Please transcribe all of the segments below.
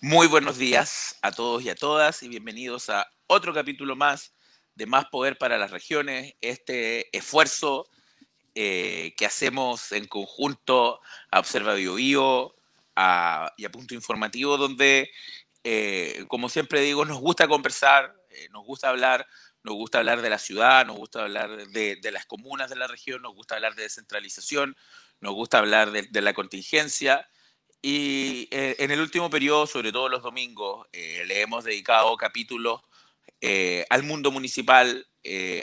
Muy buenos días a todos y a todas y bienvenidos a otro capítulo más de Más Poder para las Regiones, este esfuerzo eh, que hacemos en conjunto a Observa Bio, Bio y a Punto Informativo, donde, eh, como siempre digo, nos gusta conversar, eh, nos gusta hablar, nos gusta hablar de la ciudad, nos gusta hablar de, las comunas de la región, nos gusta hablar de descentralización, nos gusta hablar de la contingencia. Y eh, en el último periodo, sobre todo los domingos, eh, le hemos dedicado capítulos eh, al mundo municipal,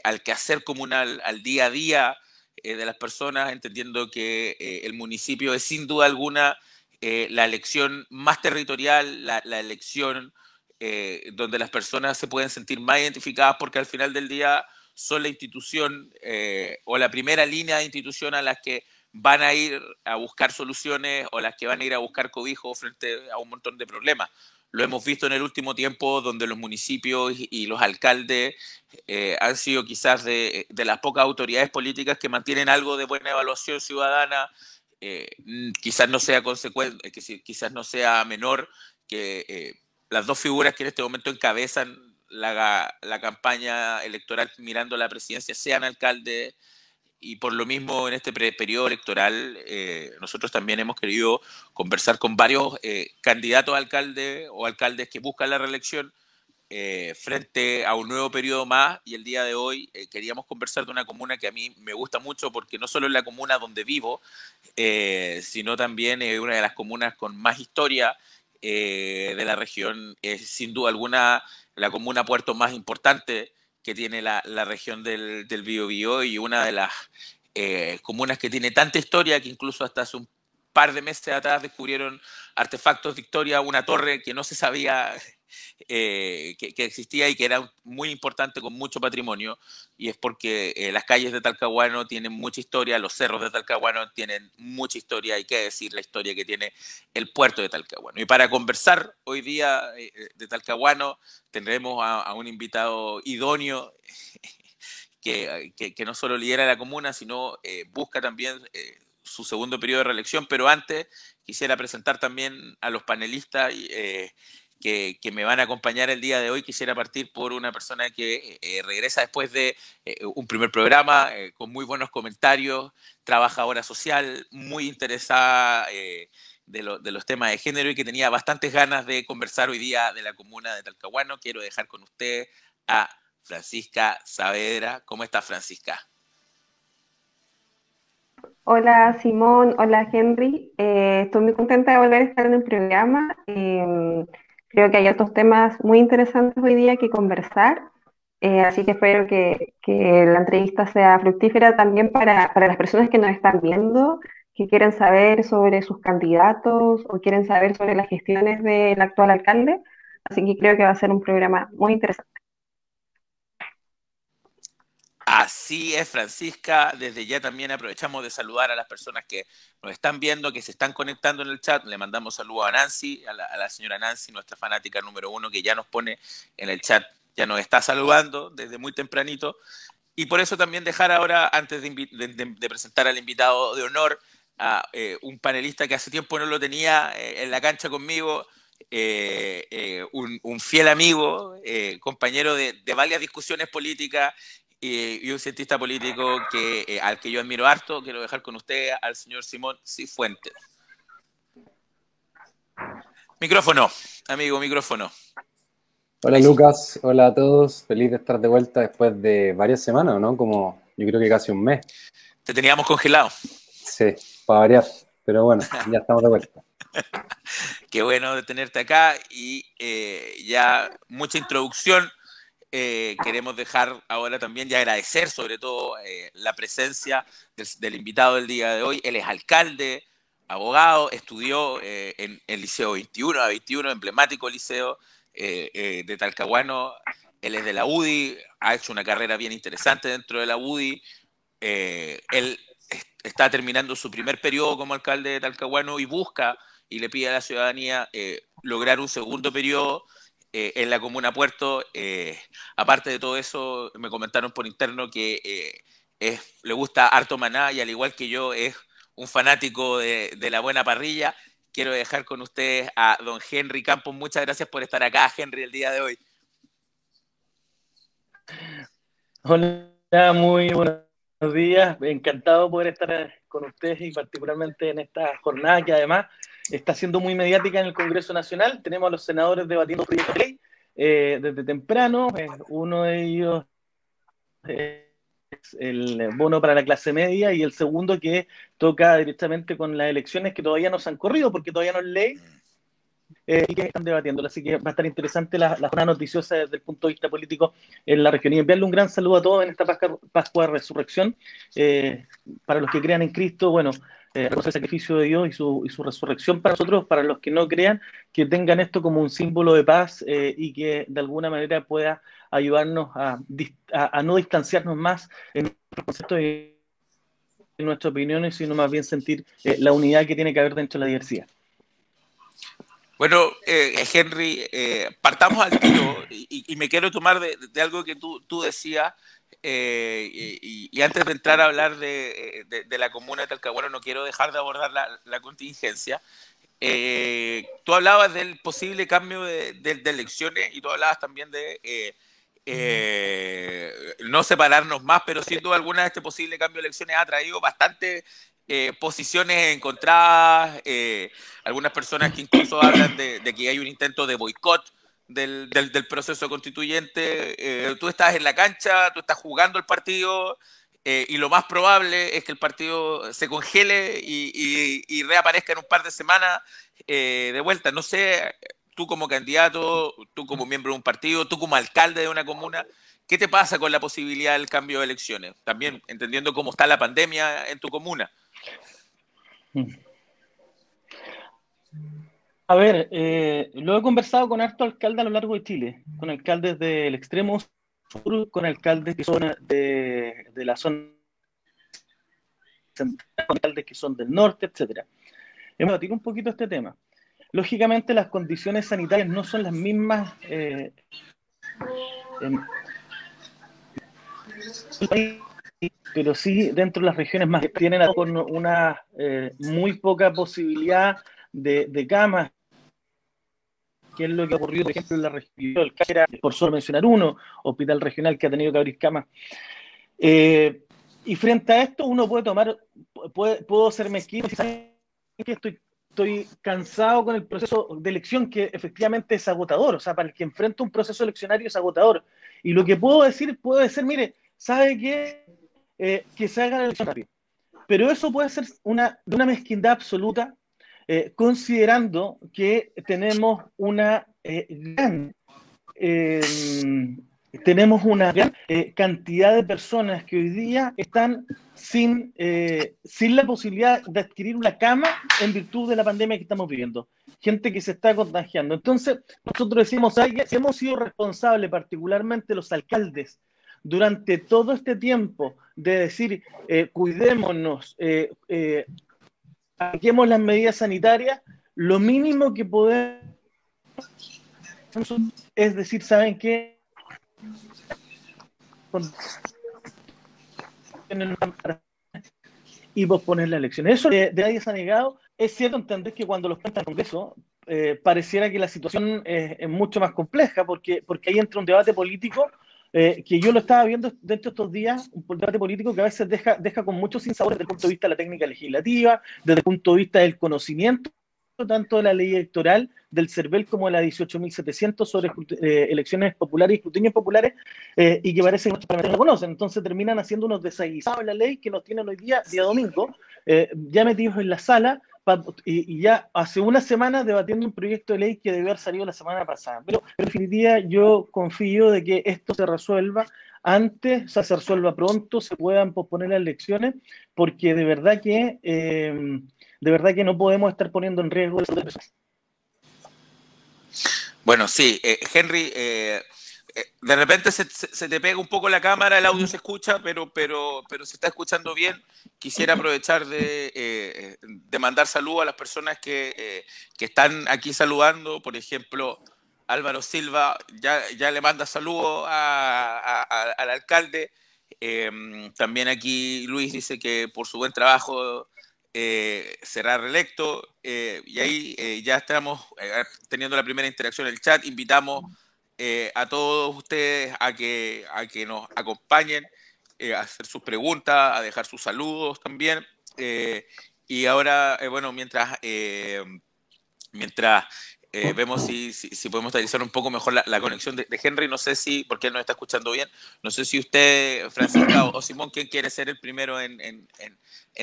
al quehacer comunal, al día a día de las personas, entendiendo que el municipio es sin duda alguna la elección más territorial, la, la elección donde las personas se pueden sentir más identificadas porque al final del día son la institución o la primera línea de institución a las que van a ir a buscar soluciones o las que van a ir a buscar cobijo frente a un montón de problemas. Lo hemos visto en el último tiempo donde los municipios y los alcaldes eh, han sido quizás de, las pocas autoridades políticas que mantienen algo de buena evaluación ciudadana, eh, quizás no sea consecuente, quizás no sea menor que eh, las dos figuras que en este momento encabezan la, la campaña electoral mirando la presidencia sean alcaldes y por lo mismo en este periodo electoral eh, nosotros también hemos querido conversar con varios eh, candidatos a alcalde o alcaldes que buscan la reelección eh, frente a un nuevo periodo más y el día de hoy queríamos conversar de una comuna que a mí me gusta mucho porque no solo es la comuna donde vivo, sino también es una de las comunas con más historia de la región, sin duda alguna la comuna puerto más importante que tiene la, región del, del Biobío y una de las eh, comunas que tiene tanta historia que incluso hasta hace un par de meses atrás descubrieron artefactos de historia, una torre que no se sabía eh, que, existía y que era muy importante con mucho patrimonio, y es porque eh, las calles de Talcahuano tienen mucha historia, los cerros de Talcahuano tienen mucha historia, hay que decir la historia que tiene el puerto de Talcahuano. Y para conversar hoy día eh, de Talcahuano tendremos a, un invitado idóneo. Que, que, no solo lidera la comuna, sino busca también su segundo periodo de reelección, pero antes quisiera presentar también a los panelistas que, me van a acompañar el día de hoy. Quisiera partir por una persona que eh, regresa después de eh, un primer programa eh, con muy buenos comentarios, trabajadora social, muy interesada de, los temas de género y que tenía bastantes ganas de conversar hoy día de la comuna de Talcahuano. Quiero dejar con usted a Francisca Saavedra. ¿Cómo está Francisca? Hola Simón, hola Henry. estoy muy contenta de volver a estar en el programa. Creo que hay otros temas muy interesantes hoy día que conversar, eh, así que espero que, la entrevista sea fructífera también para, las personas que nos están viendo, que quieren saber sobre sus candidatos o quieren saber sobre las gestiones del actual alcalde. Así que creo que va a ser un programa muy interesante. Así es, Francisca. Desde ya también aprovechamos de saludar a las personas que nos están viendo, que se están conectando en el chat. Le mandamos saludos a Nancy, a la, señora Nancy, nuestra fanática número uno, que ya nos pone en el chat, ya nos está saludando desde muy tempranito. Y por eso también dejar ahora, antes de, presentar al invitado de honor, a eh, un panelista que hace tiempo no lo tenía eh, en la cancha conmigo, eh, un, fiel amigo, compañero de, de, varias discusiones políticas y, un cientista político que, eh, al que yo admiro harto. Quiero dejar con usted al señor Simón Cifuentes. Micrófono, amigo, micrófono. Hola Lucas, hola a todos, feliz de estar de vuelta después de varias semanas, ¿no? Como yo creo que casi un mes. Te teníamos congelado. Sí, para variar, pero bueno, ya estamos de vuelta. Qué bueno de tenerte acá y eh, ya mucha introducción eh, queremos dejar ahora también y agradecer sobre todo eh, la presencia del, invitado del día de hoy. Él es alcalde, abogado, estudió eh, en el Liceo 21, a 21, emblemático liceo de Talcahuano. Él es de la UDI, ha hecho una carrera bien interesante dentro de la UDI. él está terminando su primer periodo como alcalde de Talcahuano y busca y le pide a la ciudadanía lograr un segundo periodo eh, en la comuna Puerto. Eh, aparte de todo eso, me comentaron por interno que eh, le gusta harto Maná y al igual que yo es un fanático de, de, la buena parrilla. Quiero dejar con ustedes a don Henry Campos. Muchas gracias por estar acá, Henry, el día de hoy. Hola, muy buenos días. Encantado poder estar con ustedes y particularmente en esta jornada que además está siendo muy mediática en el Congreso Nacional. Tenemos a los senadores debatiendo proyectos de ley eh, desde temprano. Eh, uno de ellos es el bono para la clase media y el segundo que toca directamente con las elecciones que todavía no se han corrido porque todavía no es ley eh, y que están debatiendo. Así que va a estar interesante la, la, jornada noticiosa desde el punto de vista político en la región. Y enviarle un gran saludo a todos en esta Pascua, Pascua de Resurrección. Eh, para los que crean en Cristo, bueno, eh, el sacrificio de Dios y su, y su, resurrección para nosotros, para los que no crean, que tengan esto como un símbolo de paz eh, y que de alguna manera pueda ayudarnos a, a, no distanciarnos más en nuestro concepto y en nuestras opiniones, sino más bien sentir la unidad que tiene que haber dentro de la diversidad. Bueno, eh, Henry, eh, partamos al tiro y, me quiero tomar de, algo que tú, tú decías eh, y, antes de entrar a hablar de, de, la comuna de Talcahuano, no quiero dejar de abordar la, la contingencia. Eh, tú hablabas del posible cambio de, elecciones y tú hablabas también de eh, eh, no separarnos más, pero sin duda alguna este posible cambio de elecciones ha traído bastante eh, posiciones encontradas, eh, algunas personas que incluso hablan de, que hay un intento de boicot del, proceso constituyente. Eh, tú estás en la cancha, tú estás jugando el partido eh, y lo más probable es que el partido se congele y, y, reaparezca en un par de semanas de vuelta. No sé, tú como candidato, tú como miembro de un partido, tú como alcalde de una comuna, ¿qué te pasa con la posibilidad del cambio de elecciones? También entendiendo cómo está la pandemia en tu comuna. A ver, eh, lo he conversado con harto alcalde a lo largo de Chile, con alcaldes del extremo sur, con alcaldes que son de, la zona central, con alcaldes que son del norte, etcétera. Hemos debatido un poquito este tema. Lógicamente las condiciones sanitarias no son las mismas eh, en, pero sí dentro de las regiones más que tienen una eh, muy poca posibilidad de, de, camas, que es lo que ha ocurrido, por ejemplo, en la región del Cáceres, por solo mencionar uno, hospital regional que ha tenido que abrir camas. Eh, y frente a esto uno puede tomar, puede, puedo ser mezquino y saber que estoy, estoy cansado con el proceso de elección que efectivamente es agotador, o sea, para el que enfrenta un proceso eleccionario es agotador. Y lo que puedo decir, puedo decir, mire, ¿sabe qué? Eh, que se haga la elección rápido. Pero eso puede ser una, una mezquindad absoluta, eh, considerando que tenemos una eh, gran, tenemos una gran cantidad de personas que hoy día están sin, sin la posibilidad de adquirir una cama en virtud de la pandemia que estamos viviendo. Gente que se está contagiando. Entonces, nosotros decimos, hemos sido responsables, particularmente los alcaldes, durante todo este tiempo de decir, eh, cuidémonos, eh, eh, apliquemos las medidas sanitarias, lo mínimo que podemos es decir, ¿saben qué? Y posponer la elección. Eso de, de nadie se ha negado. Es cierto entender que cuando los cuentan en Congreso, eh, pareciera que la situación es, es, mucho más compleja, porque, porque ahí entra un debate político eh, que yo lo estaba viendo dentro de estos días, un debate político que a veces deja, deja con muchos sinsabores desde el punto de vista de la técnica legislativa, desde el punto de vista del conocimiento, tanto de la ley electoral del CERVEL como de la 18.700 sobre eh, elecciones populares y escrutinios populares, eh, y que parece que nuestros parlamentarios no conocen. Entonces terminan haciendo unos desaguisados en la ley que nos tienen hoy día, día domingo, ya metidos en la sala, y, ya hace una semana debatiendo un proyecto de ley que debió haber salido la semana pasada. Pero en definitiva yo confío de que esto se resuelva antes, o sea, se resuelva pronto, se puedan posponer las elecciones, porque de verdad que eh, de verdad que no podemos estar poniendo en riesgo. Bueno, sí, eh, Henry, eh, de repente se, te pega un poco la cámara, el audio se escucha, pero, pero, pero se está escuchando bien. Quisiera aprovechar de, eh, de mandar saludos a las personas que, eh, que, están aquí saludando. Por ejemplo, Álvaro Silva ya, ya le manda saludos al alcalde. Eh, también aquí Luis dice que por su buen trabajo eh, será reelecto y ahí ya estamos teniendo la primera interacción en el chat. Invitamos a todos ustedes a que, a que nos acompañen, a hacer sus preguntas, a dejar sus saludos también. y ahora, bueno, mientras, mientras eh, vemos si, si, podemos realizar un poco mejor la, conexión de, Henry. No sé si, porque él nos está escuchando bien, no sé si usted, Francisca o, Simón, ¿quién quiere ser el primero en,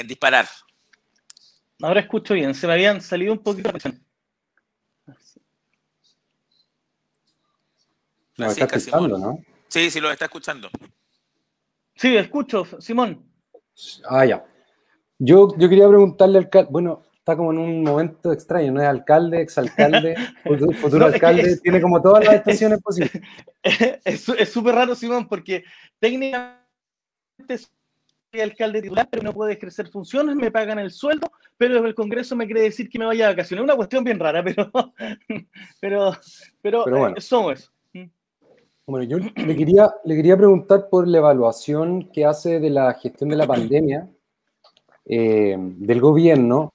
disparar? Ahora escucho bien, se me habían salido un poquito. Lo está escuchando, ¿no? Sí, sí, lo está escuchando. Sí, escucho, Simón. Ah, ya. Yo, yo quería preguntarle al... Bueno, está como en un momento extraño, ¿no? Es alcalde, exalcalde, futuro, alcalde, tiene como todas las estaciones posibles. Es súper raro, Simón, porque técnicamente soy alcalde titular, pero no puedo ejercer funciones, me pagan el sueldo, pero el Congreso me quiere decir que me vaya a vacaciones. Una cuestión bien rara, pero, pero, pero, bueno. Eh, somos. Bueno, yo le quería, le quería preguntar por la evaluación que hace de la gestión de la pandemia eh, del gobierno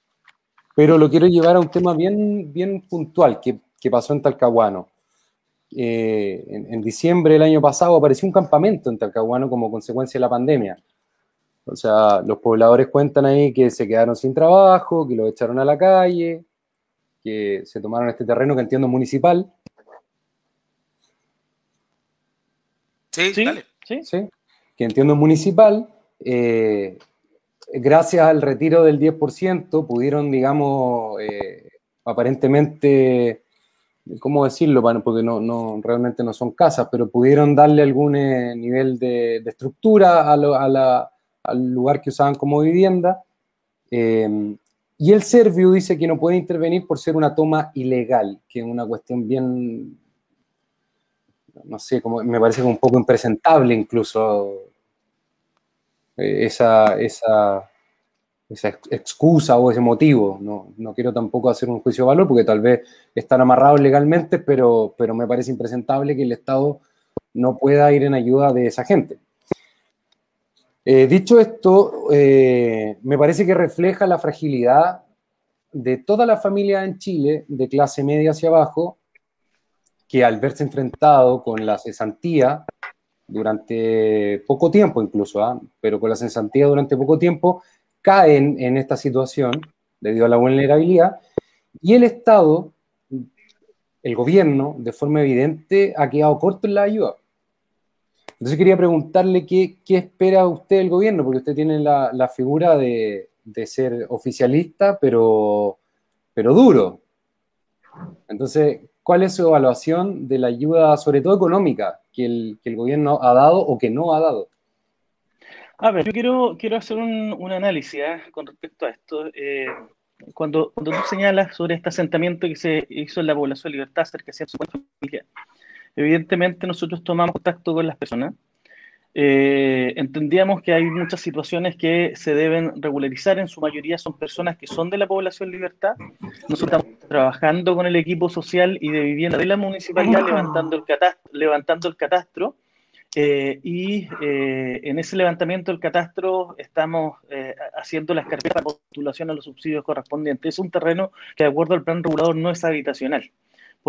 pero lo quiero llevar a un tema bien, bien puntual que, que pasó en Talcahuano. Eh, en, diciembre del año pasado apareció un campamento en Talcahuano como consecuencia de la pandemia. O sea, los pobladores cuentan ahí que se quedaron sin trabajo, que los echaron a la calle, que se tomaron este terreno que entiendo municipal. Sí, sí, dale. sí. sí que entiendo municipal. Eh, gracias al retiro del 10%, pudieron, digamos, eh, aparentemente, ¿cómo decirlo? Porque no, no, realmente no son casas, pero pudieron darle algún eh, nivel de, estructura al lugar que usaban como vivienda. Eh, y el Servio dice que no puede intervenir por ser una toma ilegal, que es una cuestión bien, no sé, como, me parece un poco impresentable incluso eh, esa, esa, esa excusa o ese motivo. No, no, quiero tampoco hacer un juicio de valor porque tal vez están amarrados legalmente, pero, pero me parece impresentable que el Estado no pueda ir en ayuda de esa gente. Eh, dicho esto, eh, me parece que refleja la fragilidad de toda la familia en Chile, de clase media hacia abajo, que al verse enfrentado con la cesantía durante poco tiempo incluso, ¿ah? pero con la cesantía durante poco tiempo, caen en esta situación debido a la vulnerabilidad y el Estado, el gobierno, de forma evidente, ha quedado corto en la ayuda. Entonces quería preguntarle qué, espera usted del gobierno, porque usted tiene la, figura de, ser oficialista, pero, pero duro. Entonces, ¿cuál es su evaluación de la ayuda, sobre todo económica, que el, gobierno ha dado o que no ha dado. A ver, yo quiero, quiero hacer un, análisis ¿eh? con respecto a esto. Eh, cuando, cuando tú señalas sobre este asentamiento que se hizo en la población de Libertad cerca de su familia, evidentemente nosotros tomamos contacto con las personas. Eh, entendíamos que hay muchas situaciones que se deben regularizar, en su mayoría son personas que son de la población Libertad. Nosotros estamos trabajando con el equipo social y de vivienda de la municipalidad, levantando el catastro, levantando el catastro eh, y eh, en ese levantamiento del catastro estamos eh, haciendo las carpetas de postulación a los subsidios correspondientes. Es un terreno que de acuerdo al plan regulador no es habitacional.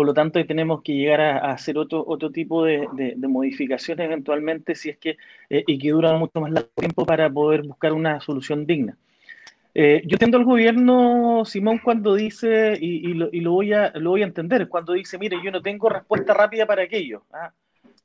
Por lo tanto, tenemos que llegar a, hacer otro, otro tipo de, modificaciones eventualmente si es que, y que duran mucho más largo tiempo para poder buscar una solución digna. Eh, yo entiendo al gobierno, Simón, cuando dice, y, lo, voy a, lo voy a entender, cuando dice, mire, yo no tengo respuesta rápida para aquello, ¿ah?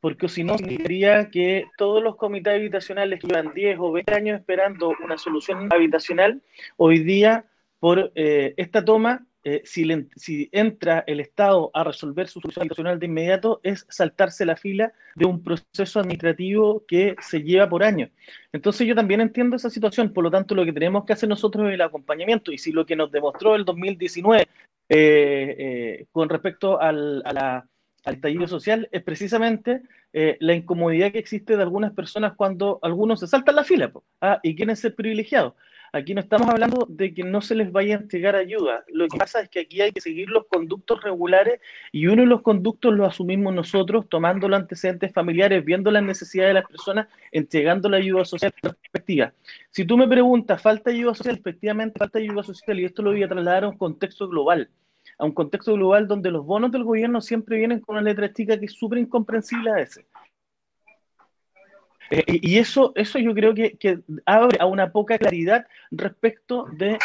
porque si no, significaría que todos los comités habitacionales que llevan 10 o 20 años esperando una solución habitacional, hoy día, por eh, esta toma, eh, si, entra el Estado a resolver su solución habitacional de inmediato, es saltarse la fila de un proceso administrativo que se lleva por años. Entonces yo también entiendo esa situación, por lo tanto lo que tenemos que hacer nosotros es el acompañamiento, y si lo que nos demostró el 2019 eh, eh, con respecto al, a estallido social es precisamente la incomodidad que existe de algunas personas cuando algunos se saltan la fila ¿ah? y quieren ser privilegiados. Aquí no estamos hablando de que no se les vaya a entregar ayuda. Lo que pasa es que aquí hay que seguir los conductos regulares y uno de los conductos lo asumimos nosotros, tomando los antecedentes familiares, viendo las necesidades de las personas, entregando la ayuda social respectiva. Si tú me preguntas, ¿falta ayuda social? Efectivamente, falta ayuda social y esto lo voy a trasladar a un contexto global a un contexto global donde los bonos del gobierno siempre vienen con una letra chica que es súper incomprensible a veces. Eh, y eso, eso yo creo que, abre a una poca claridad respecto de,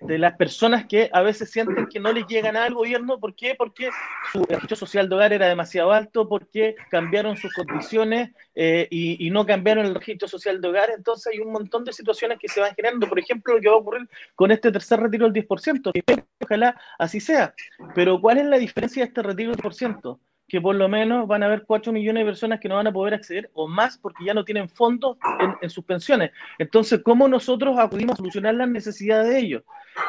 las personas que a veces sienten que no les llega nada al gobierno. ¿Por qué? Porque su derecho social de hogar era demasiado alto, porque cambiaron sus condiciones eh, y, no cambiaron el registro social de hogar. Entonces hay un montón de situaciones que se van generando. Por ejemplo, lo que va a ocurrir con este tercer retiro del 10%. Ojalá así sea. Pero ¿cuál es la diferencia de este retiro del 10%? Que por lo menos van a haber 4 millones de personas que no van a poder acceder o más porque ya no tienen fondos en, sus pensiones. Entonces, ¿cómo nosotros acudimos a solucionar las necesidades de ellos?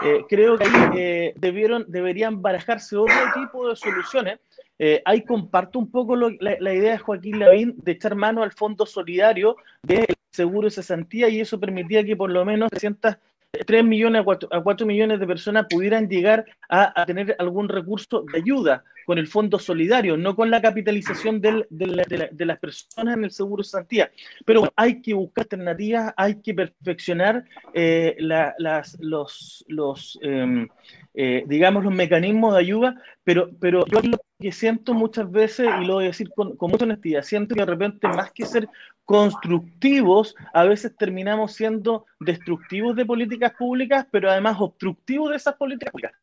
Eh, creo que ahí eh, debieron, deberían barajarse otro tipo de soluciones. Eh, ahí comparto un poco la, la, idea de Joaquín Lavín de echar mano al fondo solidario del seguro de cesantía y eso permitía que por lo menos 300 3 millones a 4, millones de personas pudieran llegar a, tener algún recurso de ayuda con el fondo solidario, no con la capitalización de, las personas en el seguro de Santía. Pero bueno, hay que buscar alternativas, hay que perfeccionar eh, las, los, los em, eh, digamos, los mecanismos de ayuda, pero, pero yo lo que siento muchas veces, y lo voy a decir con, mucha honestidad, siento que de repente más que ser constructivos, a veces terminamos siendo destructivos de políticas públicas, pero además obstructivos de esas políticas públicas.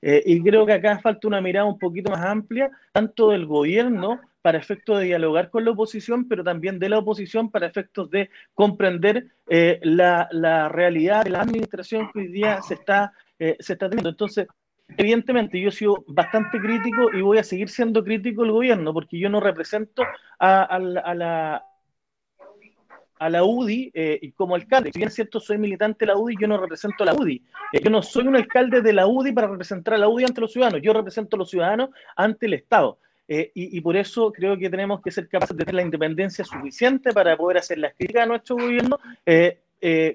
Eh, y creo que acá falta una mirada un poquito más amplia, tanto del gobierno para efectos de dialogar con la oposición, pero también de la oposición para efectos de comprender eh, la, la, realidad de la administración que hoy día se está, eh, se está teniendo. Entonces, evidentemente yo he sido bastante crítico y voy a seguir siendo crítico del gobierno, porque yo no represento a, la, UDI eh, como alcalde. Si bien es cierto, soy militante de la UDI, yo no represento a la UDI. Eh, yo no soy un alcalde de la UDI para representar a la UDI ante los ciudadanos. Yo represento a los ciudadanos ante el Estado. Eh, y, por eso creo que tenemos que ser capaces de tener la independencia suficiente para poder hacer las críticas a nuestro gobierno,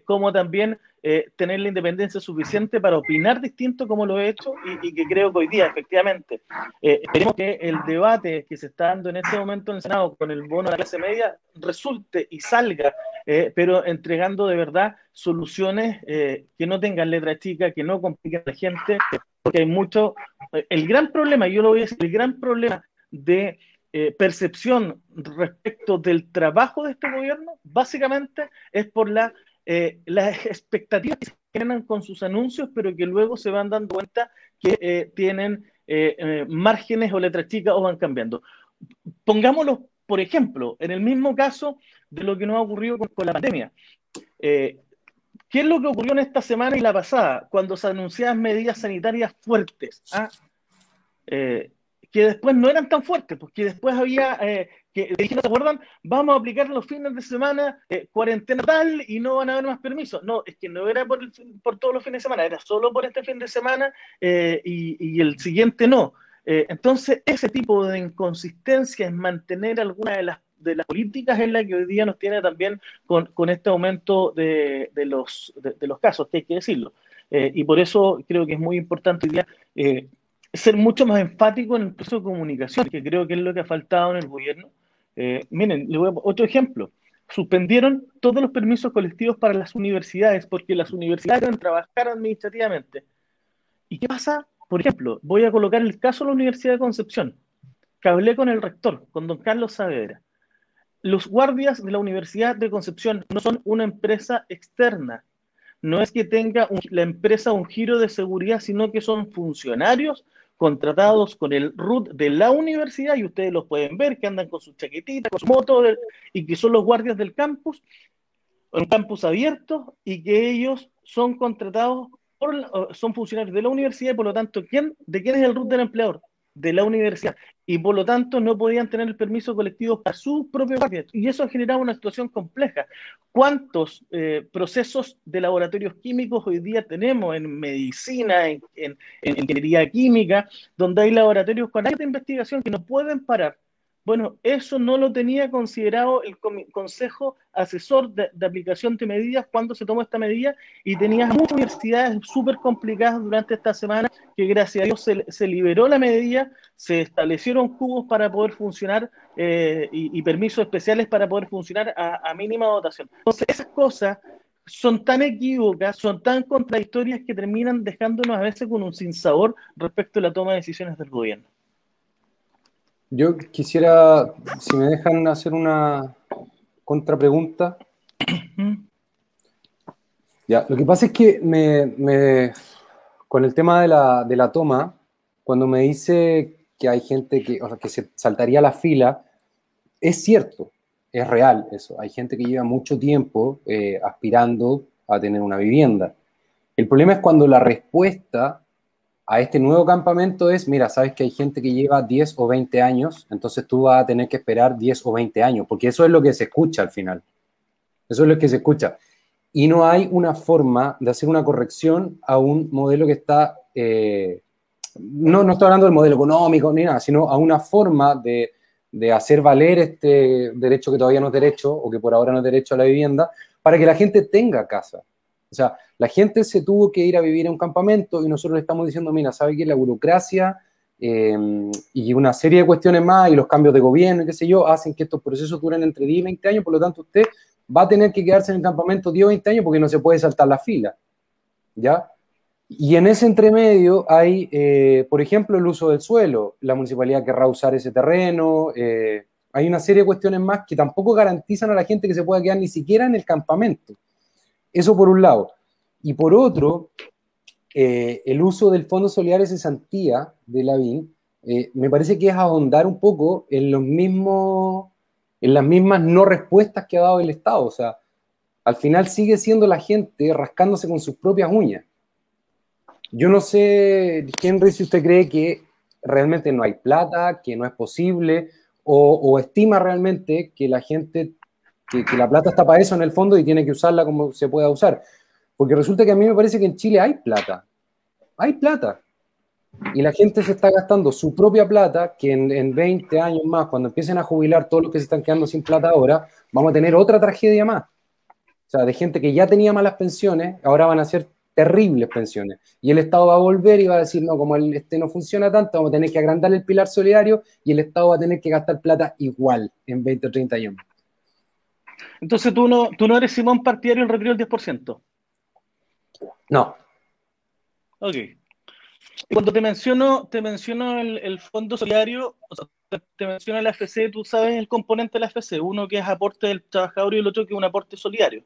como también eh, tener la independencia suficiente para opinar distinto como lo he hecho y, que creo que hoy día, efectivamente, eh, esperemos que el debate que se está dando en este momento en el Senado con el bono de la clase media resulte y salga, eh, pero entregando de verdad soluciones que no tengan letra chica, que no compliquen a la gente, porque hay mucho, el gran problema, yo lo voy a decir, el gran problema de percepción respecto del trabajo de este gobierno, básicamente es por la eh, las expectativas que se generan con sus anuncios, pero que luego se van dando cuenta que eh, tienen eh, márgenes o letras chicas o van cambiando. Pongámoslo, por ejemplo, en el mismo caso de lo que nos ha ocurrido con, la pandemia. ¿Qué es lo que ocurrió en esta semana y la pasada, cuando se anunciaban medidas sanitarias fuertes? ¿ah? que después no eran tan fuertes, porque después había que dijeron, ¿se acuerdan? Vamos a aplicar los fines de semana eh, cuarentena tal y no van a haber más permisos. No, es que no era por, por todos los fines de semana, era solo por este fin de semana eh, y, y, el siguiente no. Eh, entonces, ese tipo de inconsistencia es mantener alguna de las, de las políticas en la que hoy día nos tiene también con, con este aumento de, de los, de, los casos, que hay que decirlo. y por eso creo que es muy importante hoy día ser mucho más enfático en el proceso de comunicación, que creo que es lo que ha faltado en el gobierno, eh, miren, otro ejemplo. Suspendieron todos los permisos colectivos para las universidades porque las universidades deben trabajar administrativamente. ¿Y qué pasa? Por ejemplo, voy a colocar el caso de la Universidad de Concepción, que hablé con el rector, con don Carlos Saavedra. Los guardias de la Universidad de Concepción no son una empresa externa. No es que tenga la empresa un giro de seguridad, sino que son funcionarios contratados con el RUT de la universidad, y ustedes los pueden ver, que andan con sus chaquetitas, con su moto, y que son los guardias del campus, un campus abierto, y que ellos son contratados, por, son funcionarios de la universidad, y por lo tanto, ¿quién, ¿de quién es el RUT del empleador? de la universidad y por lo tanto no podían tener el permiso colectivo para sus propios guardias. Y eso ha generado una situación compleja. ¿Cuántos eh, procesos de laboratorios químicos hoy día tenemos en medicina, en, en, ingeniería química, donde hay laboratorios con alta investigación que no pueden parar? Bueno, eso no lo tenía considerado el Consejo Asesor de, Aplicación de Medidas cuando se tomó esta medida y tenías muchas universidades súper complicadas durante esta semana que gracias a Dios se, liberó la medida, se establecieron cubos para poder funcionar eh, y, permisos especiales para poder funcionar a, a mínima dotación. Entonces, esas cosas son tan equívocas, son tan contradictorias que terminan dejándonos a veces con un sinsabor respecto a la toma de decisiones del gobierno. Yo quisiera, si me dejan hacer una contrapregunta. ya, lo que pasa es que me, con el tema de la, de la, toma, cuando me dice que hay gente que, o sea, que se saltaría la fila, es cierto, es real eso. Hay gente que lleva mucho tiempo eh, aspirando a tener una vivienda. El problema es cuando la respuesta a este nuevo campamento es, mira, sabes que hay gente que lleva 10 o 20 años, entonces tú vas a tener que esperar 10 o 20 años, porque eso es lo que se escucha al final. Eso es lo que se escucha. Y no hay una forma de hacer una corrección a un modelo que está, eh, no, no estoy hablando del modelo económico ni nada, sino a una forma de, de hacer valer este derecho que todavía no es derecho o que por ahora no es derecho a la vivienda, para que la gente tenga casa. O sea, la gente se tuvo que ir a vivir en un campamento y nosotros le estamos diciendo, mira, ¿sabe qué? La burocracia em, y una serie de cuestiones más y los cambios de gobierno qué sé yo, hacen que estos procesos duren entre 10 y 20 años, por lo tanto usted va a tener que quedarse en el campamento 10 o 20 años porque no se puede saltar la fila. ¿Ya? Y en ese entremedio hay, eh, por ejemplo, el uso del suelo. La municipalidad querrá usar ese terreno. Eh, hay una serie de cuestiones más que tampoco garantizan a la gente que se pueda quedar ni siquiera en el campamento. Eso por un lado. Y por otro, eh, el uso del Fondo Solidario de Cesantía de la BIN, eh, me parece que es ahondar un poco en los mismos, en las mismas no respuestas que ha dado el Estado. O sea, al final sigue siendo la gente rascándose con sus propias uñas. Yo no sé, Henry, si usted cree que realmente no hay plata, que no es posible, o estima realmente que la gente que, la plata está para eso en el fondo y tiene que usarla como se pueda usar. Porque resulta que a mí me parece que en Chile hay plata. Hay plata. Y la gente se está gastando su propia plata, que en, en 20 años más, cuando empiecen a jubilar todos los que se están quedando sin plata ahora, vamos a tener otra tragedia más. O sea, de gente que ya tenía malas pensiones, ahora van a ser terribles pensiones. Y el Estado va a volver y va a decir, no, como el, este no funciona tanto, vamos a tener que agrandar el pilar solidario y el Estado va a tener que gastar plata igual en 20 o 30 años. Entonces tú no, tú no eres Simón partidario del retiro del 10%. No. Ok. Cuando te menciono, te menciono el, fondo solidario, o sea, te, menciono la FC, tú sabes el componente de la FC, uno que es aporte del trabajador y el otro que es un aporte solidario.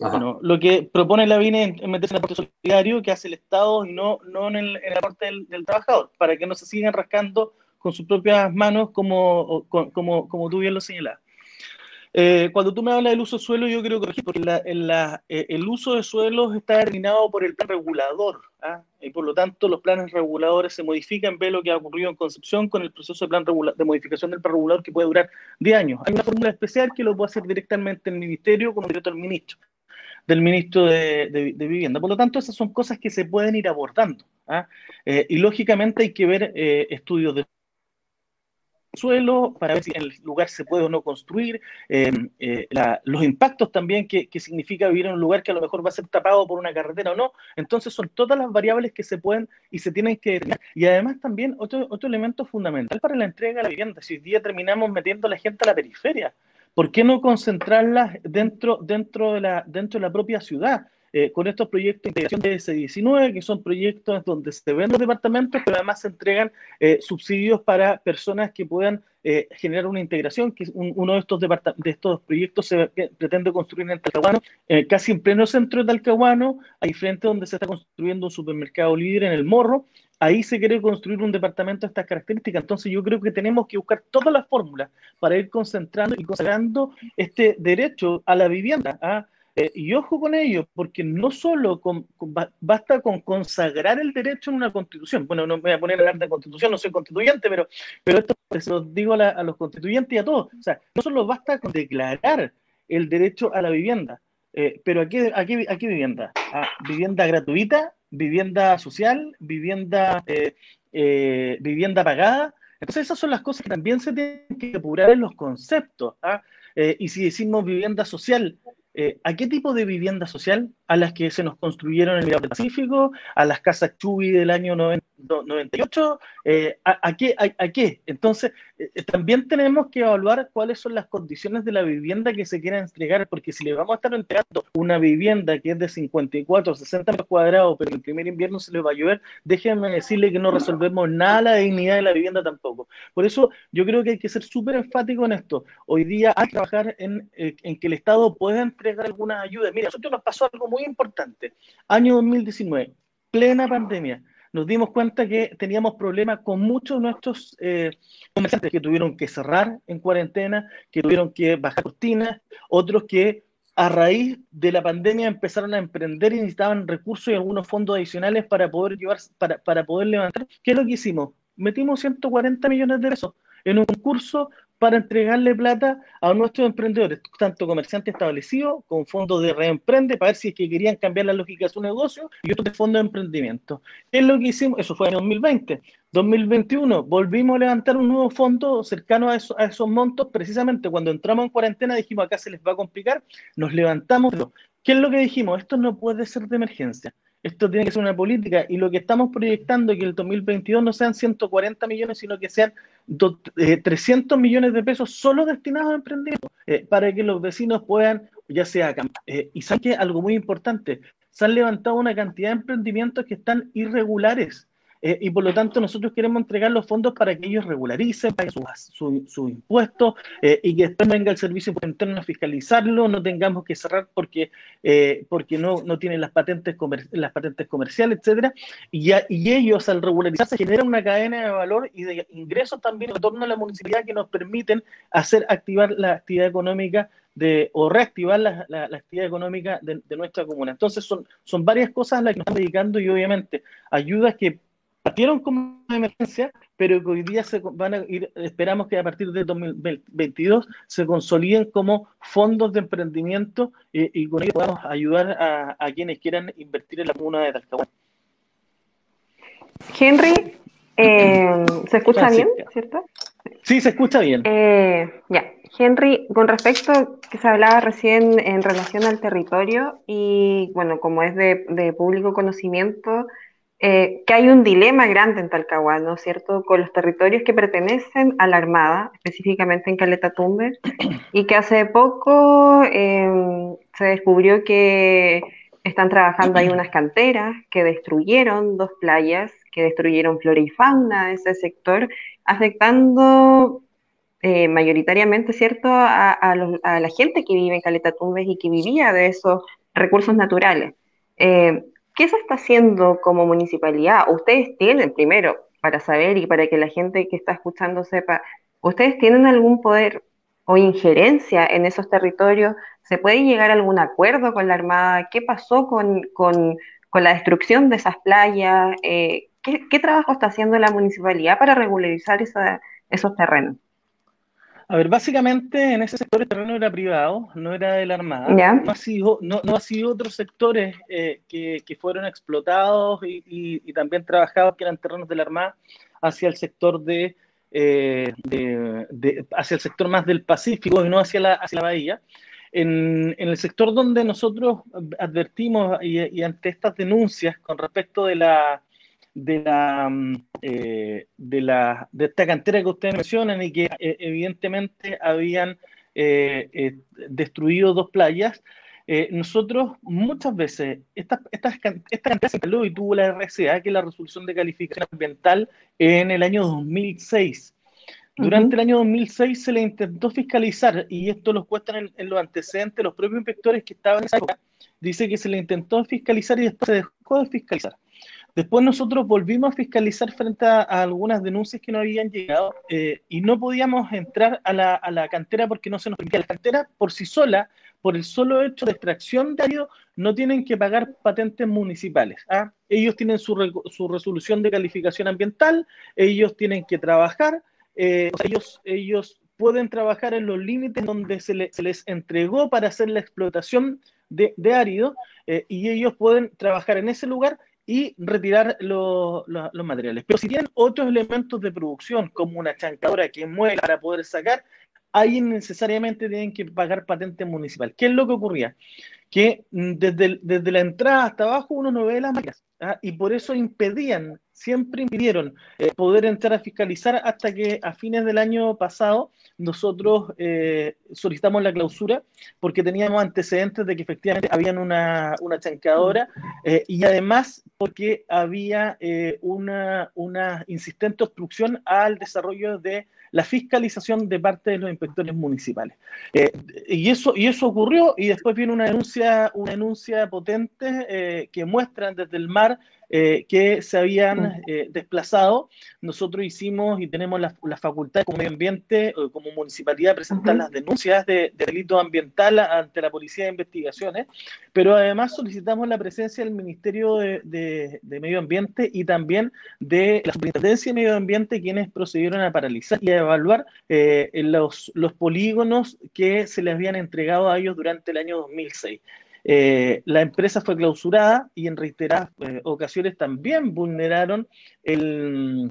Bueno, lo que propone la BINE es meterse en el aporte solidario que hace el Estado y no, no en, el, aporte del, trabajador, para que no se sigan rascando con sus propias manos como, como, como tú bien lo señalabas. Eh, cuando tú me hablas del uso de suelo, yo creo que porque eh, el uso de suelos está determinado por el plan regulador, ¿ah? y por lo tanto los planes reguladores se modifican, ve lo que ha ocurrido en Concepción con el proceso de plan de modificación del plan regulador que puede durar 10 años. Hay una fórmula especial que lo puede hacer directamente el ministerio con un directo del ministro del ministro de, Vivienda. Por lo tanto, esas son cosas que se pueden ir abordando. ¿ah? Eh, y lógicamente hay que ver estudios de suelo, para ver si en el lugar se puede o no construir, eh, eh, los impactos también que, significa vivir en un lugar que a lo mejor va a ser tapado por una carretera o no. Entonces son todas las variables que se pueden y se tienen que determinar. Y además también otro, otro elemento fundamental para la entrega de la vivienda, si hoy día terminamos metiendo a la gente a la periferia, ¿por qué no concentrarlas dentro, dentro, de, la, dentro de la propia ciudad? Eh, con estos proyectos de integración de S19, que son proyectos donde se ven los departamentos, pero además se entregan eh, subsidios para personas que puedan eh, generar una integración, que uno de estos, de estos proyectos se pretende construir en Talcahuano, casi en pleno centro de Talcahuano, hay frente donde se está construyendo un supermercado líder en el Morro, ahí se quiere construir un departamento de estas características. Entonces yo creo que tenemos que buscar todas las fórmulas para ir concentrando y consagrando este derecho a la vivienda, a eh, y ojo con ello, porque no solo basta con consagrar el derecho en una constitución. Bueno, no me voy a poner a hablar de constitución, no soy constituyente, pero, esto se lo digo a, los constituyentes y a todos. O sea, no solo basta con declarar el derecho a la vivienda, eh, pero ¿a qué, a, ¿a vivienda? ¿A vivienda gratuita? ¿Vivienda social? ¿Vivienda, eh, vivienda pagada? Entonces esas son las cosas que también se tienen que apurar en los conceptos. ¿ah? Eh, y si decimos vivienda social, eh, ¿a qué tipo de vivienda social? ¿A las que se nos construyeron en el Pacífico? ¿A las casas Chubi del año 98? Eh, ¿a, qué, a, qué? Entonces, eh, también tenemos que evaluar cuáles son las condiciones de la vivienda que se quiera entregar, porque si le vamos a estar entregando una vivienda que es de 54 60 metros cuadrados, pero el primer invierno se le va a llover, déjenme decirle que no resolvemos nada la dignidad de la vivienda tampoco. Por eso yo creo que hay que ser súper enfático en esto. Hoy día hay que trabajar en, en que el Estado pueda entregar algunas ayudas. Mira, a nosotros nos pasó algo muy importante. Año 2019, plena pandemia. Nos dimos cuenta que teníamos problemas con muchos de nuestros eh, comerciantes que tuvieron que cerrar en cuarentena, que tuvieron que bajar cortinas, otros que a raíz de la pandemia empezaron a emprender y necesitaban recursos y algunos fondos adicionales para poder llevar, para, para poder levantar. ¿Qué es lo que hicimos? Metimos 140 millones de pesos en un concurso para entregarle plata a nuestros emprendedores, tanto comerciantes establecidos como fondos de reemprende, para ver si es que querían cambiar la lógica de su negocio y otros de fondos de emprendimiento. ¿Qué es lo que hicimos? Eso fue en 2020. 2021 volvimos a levantar un nuevo fondo cercano a esos montos, precisamente cuando entramos en cuarentena dijimos acá se les va a complicar, nos levantamos. ¿Qué es lo que dijimos? Esto no puede ser de emergencia. Esto tiene que ser una política y lo que estamos proyectando es que el 2022 no sean 140 millones, sino que sean 300 eh, millones de pesos solo destinados a emprendimiento, eh, para que los vecinos puedan, ya sea, eh, y saben que algo muy importante, se han levantado una cantidad de emprendimientos que están irregulares. Eh, y por lo tanto nosotros queremos entregar los fondos para que ellos regularicen, paguen sus su, impuestos eh, y que después venga el servicio interno a fiscalizarlo, no tengamos que cerrar porque, eh, porque no, no tienen las patentes, las patentes comerciales, etcétera, y, ellos al regularizarse generan una cadena de valor y de ingresos también en torno a la municipalidad que nos permiten hacer activar la actividad económica de, o reactivar la, la, actividad económica de, de, nuestra comuna. Entonces son, son varias cosas a las que nos estamos dedicando y obviamente ayudas que partieron como emergencia, pero que hoy día se van a ir, esperamos que a partir de 2022 se consoliden como fondos de emprendimiento eh, y con ello podamos ayudar a, quienes quieran invertir en la comuna de Talcahuano. Henry, eh, ¿se escucha bien, cierto? Sí, se escucha bien. Eh, ya, Henry, con respecto que se hablaba recién en relación al territorio y bueno, como es de, de público conocimiento, eh, que hay un dilema grande en Talcahuano, ¿no es cierto?, con los territorios que pertenecen a la Armada, específicamente en Caleta Tumber, y que hace poco em, se descubrió que están trabajando ahí unas canteras que destruyeron dos playas, que destruyeron flora y fauna de ese sector, afectando eh, mayoritariamente, ¿cierto?, a, la gente que vive en Caleta Tumbes y que vivía de esos recursos naturales. Eh, ¿Qué se está haciendo como municipalidad? Ustedes tienen, primero, para saber y para que la gente que está escuchando sepa, ¿ustedes tienen algún poder o injerencia en esos territorios? ¿Se puede llegar a algún acuerdo con la Armada? ¿Qué pasó con, la destrucción de esas playas? Eh, ¿qué, trabajo está haciendo la municipalidad para regularizar esos terrenos? A ver, básicamente en ese sector el terreno era privado, no era de la Armada. No, ha sido, no, no ha sido otros sectores eh, que, que, fueron explotados y, y, también trabajados que eran terrenos de la Armada hacia el sector de, eh, de, hacia el sector más del Pacífico y no hacia la, hacia la bahía. En, en el sector donde nosotros advertimos y, y ante estas denuncias con respecto de la de la, mm, eh, de la de esta cantera que ustedes mencionan y que eh, evidentemente habían eh, destruido dos playas. nosotros muchas veces, esta, esta, esta cantera se instaló y tuvo la RCA, que es la resolución de calificación ambiental, en el año 2006. Durante el año 2006 se le intentó fiscalizar, y esto lo cuestan en, en, los antecedentes, los propios inspectores que estaban en esa época, dice que se le intentó fiscalizar y después se dejó de fiscalizar. Después nosotros volvimos a fiscalizar frente a, algunas denuncias que no habían llegado eh, y no podíamos entrar a la, a la, cantera porque no se nos permitía. La cantera por sí sola, por el solo hecho de extracción de árido, no tienen que pagar patentes municipales. ¿ah? Ellos tienen su, su, resolución de calificación ambiental, ellos tienen que trabajar, eh, ellos, ellos pueden trabajar en los límites donde se, se les entregó para hacer la explotación de, de árido eh, y ellos pueden trabajar en ese lugar y retirar los materiales. Pero si tienen otros elementos de producción, como una chancadora que mueve para poder sacar, ahí necesariamente tienen que pagar patente municipal. ¿Qué es lo que ocurría? Que mm, desde, desde la entrada hasta abajo uno no ve las máquinas ¿ah? y por eso impedían, siempre impidieron eh, poder entrar a fiscalizar hasta que a fines del año pasado nosotros eh, solicitamos la clausura porque teníamos antecedentes de que efectivamente habían una, una chancadora eh, y además porque había una, una insistente obstrucción al desarrollo de la fiscalización de parte de los inspectores municipales. Y, eso, y eso ocurrió y después viene una denuncia, una denuncia potente eh, que muestra desde el mar eh, que se habían eh, desplazado. Nosotros hicimos y tenemos la, la facultad como medio ambiente, como municipalidad, de presentar las denuncias de, delito ambiental ante la Policía de Investigaciones, pero además solicitamos la presencia del Ministerio de, Medio Ambiente y también de la Superintendencia de Medio Ambiente, quienes procedieron a paralizar y a evaluar eh, los, los polígonos que se les habían entregado a ellos durante el año 2006. Eh, la empresa fue clausurada y en reiteradas eh, ocasiones también vulneraron el,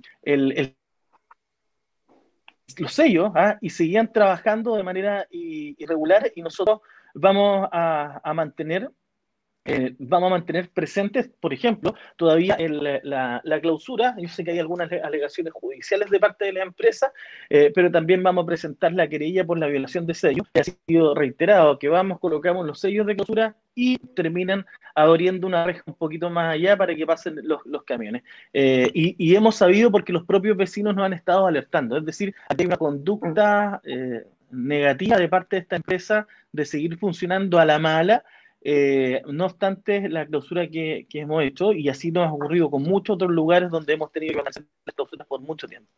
los sellos ¿ah? y seguían trabajando de manera irregular y nosotros vamos a mantener eh, vamos a mantener presentes, por ejemplo, todavía la, clausura. Yo sé que hay algunas alegaciones judiciales de parte de la empresa, eh, pero también vamos a presentar la querella por la violación de sellos. Ha sido reiterado que vamos, colocamos los sellos de clausura y terminan abriendo una reja un poquito más allá para que pasen los, camiones. Eh, y, hemos sabido porque los propios vecinos nos han estado alertando, es decir, hay una conducta negativa de parte de esta empresa de seguir funcionando a la mala eh, no obstante, la clausura que, hemos hecho, y así nos ha ocurrido con muchos otros lugares donde hemos tenido que hacer las clausuras por mucho tiempo.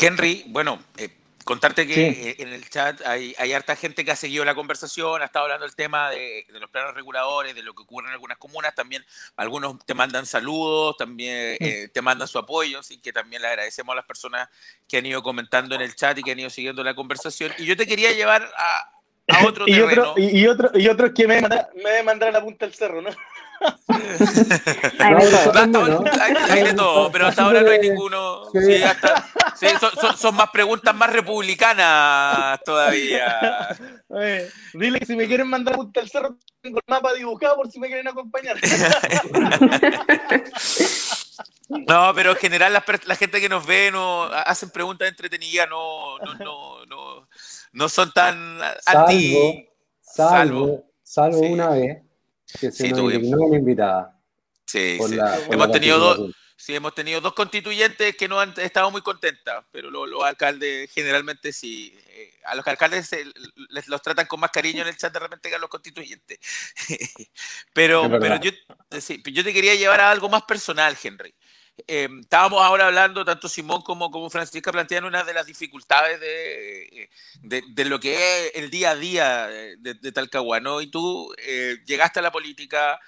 Henry, bueno, eh, contarte que eh, en el chat hay, harta gente que ha seguido la conversación, ha estado hablando del tema de, los planos reguladores, de lo que ocurre en algunas comunas, también algunos te mandan saludos, también te mandan su apoyo, así que también le agradecemos a las personas que han ido comentando en el chat y que han ido siguiendo la conversación. Y yo te quería llevar a, a otro y, terreno. Otro, y, otro, y otros que me, me deben mandar a la punta del cerro, ¿no? hay, de todo, pero hasta ahora no hay ninguno. Sí, hasta, sí, son, son, más preguntas más republicanas todavía. Oye, dile que si me quieren mandar a punta del cerro, tengo el mapa dibujado por si me quieren acompañar. No, pero en general la, la, gente que nos ve no hacen preguntas entretenidas, no, no, no, no, no son tan anti. Salvo, salvo, una vez que se nos una invitada. Sí, sí. hemos tenido dos. Sí, hemos tenido dos constituyentes que no han estado muy contentas, pero los, alcaldes generalmente sí. Eh, a los alcaldes les los tratan con más cariño en el chat de repente que a los constituyentes. pero pero yo, yo te quería llevar a algo más personal, Henry. Em, estábamos ahora hablando, tanto Simón como, como Francisca plantean una de las dificultades de, de, lo que es el día a día de, de Talcahuano. Y tú eh, llegaste a la política,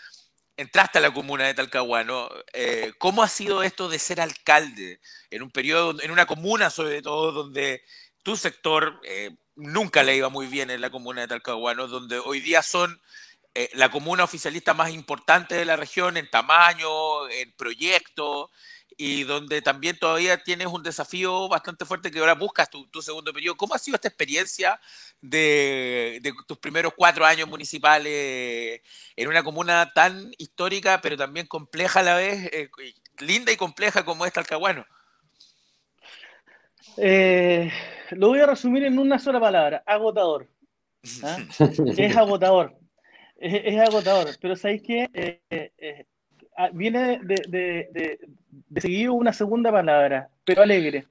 entraste a la comuna de Talcahuano. Eh, ¿Cómo ha sido esto de ser alcalde en un periodo, en una comuna sobre todo, donde tu sector eh, nunca le iba muy bien en la comuna de Talcahuano, donde hoy día son eh, la comuna oficialista más importante de la región en tamaño, en proyecto, y donde también todavía tienes un desafío bastante fuerte que ahora buscas tu, segundo periodo. ¿Cómo ha sido esta experiencia de, tus primeros cuatro años municipales en una comuna tan histórica, pero también compleja a la vez, eh, linda y compleja como es Talcahuano? Eh, lo voy a resumir en una sola palabra, agotador. ¿ah? es agotador es, agotador, pero sabéis que eh, eh, ah, viene de, de, seguir una segunda palabra, pero alegre.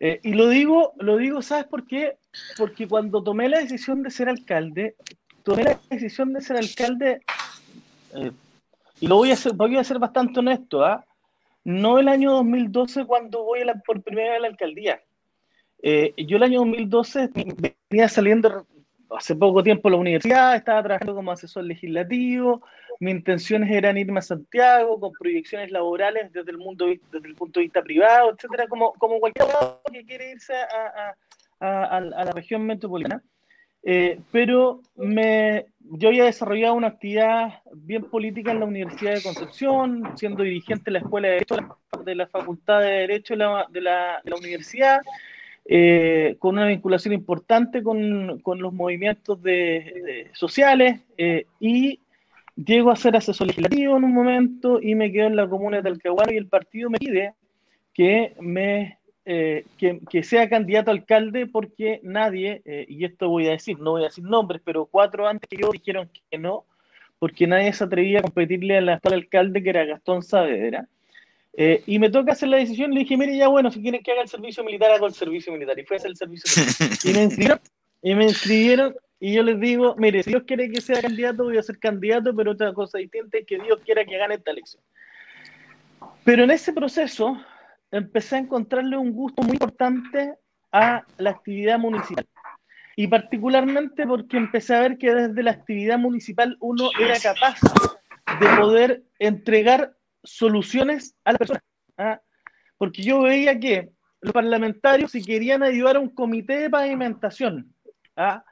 Eh, y lo digo, lo digo, ¿sabes por qué? Porque cuando tomé la decisión de ser alcalde, tomé la decisión de ser alcalde, y lo voy a hacer, voy a ser bastante honesto, ¿ah? no el año 2012 cuando voy a por primera vez a la alcaldía. yo el año 2012 venía saliendo hace poco tiempo la universidad, estaba trabajando como asesor legislativo, mis intenciones eran irme a Santiago con proyecciones laborales desde el, mundo, desde el punto de vista privado, etcétera, como, como cualquier que quiere irse a, a, a, la región metropolitana. eh, pero me, yo había desarrollado una actividad bien política en la Universidad de Concepción, siendo dirigente de la Escuela de Derecho de la Facultad de Derecho de la, de la, universidad, eh, con una vinculación importante con, con los movimientos de, sociales eh, y llego a ser asesor legislativo en un momento y me quedo en la comuna de Talcahuano y el partido me pide que me eh, que, sea candidato a alcalde porque nadie, eh, y esto voy a decir, no voy a decir nombres, pero cuatro antes que yo dijeron que no, porque nadie se atrevía a competirle al actual alcalde que era Gastón Saavedra. Eh, y me toca hacer la decisión, le dije, mire, ya bueno, si quieren que haga el servicio militar, hago el servicio militar. Y fue a hacer el servicio militar. Y me inscribieron, y me inscribieron, y yo les digo, mire, si Dios quiere que sea candidato, voy a ser candidato, pero otra cosa distinta es que Dios quiera que gane esta elección. Pero en ese proceso, empecé a encontrarle un gusto muy importante a la actividad municipal. Y particularmente porque empecé a ver que desde la actividad municipal uno era capaz de poder entregar soluciones a la persona. ¿ah? Porque yo veía que los parlamentarios, si querían ayudar a un comité de pavimentación, ¿ah?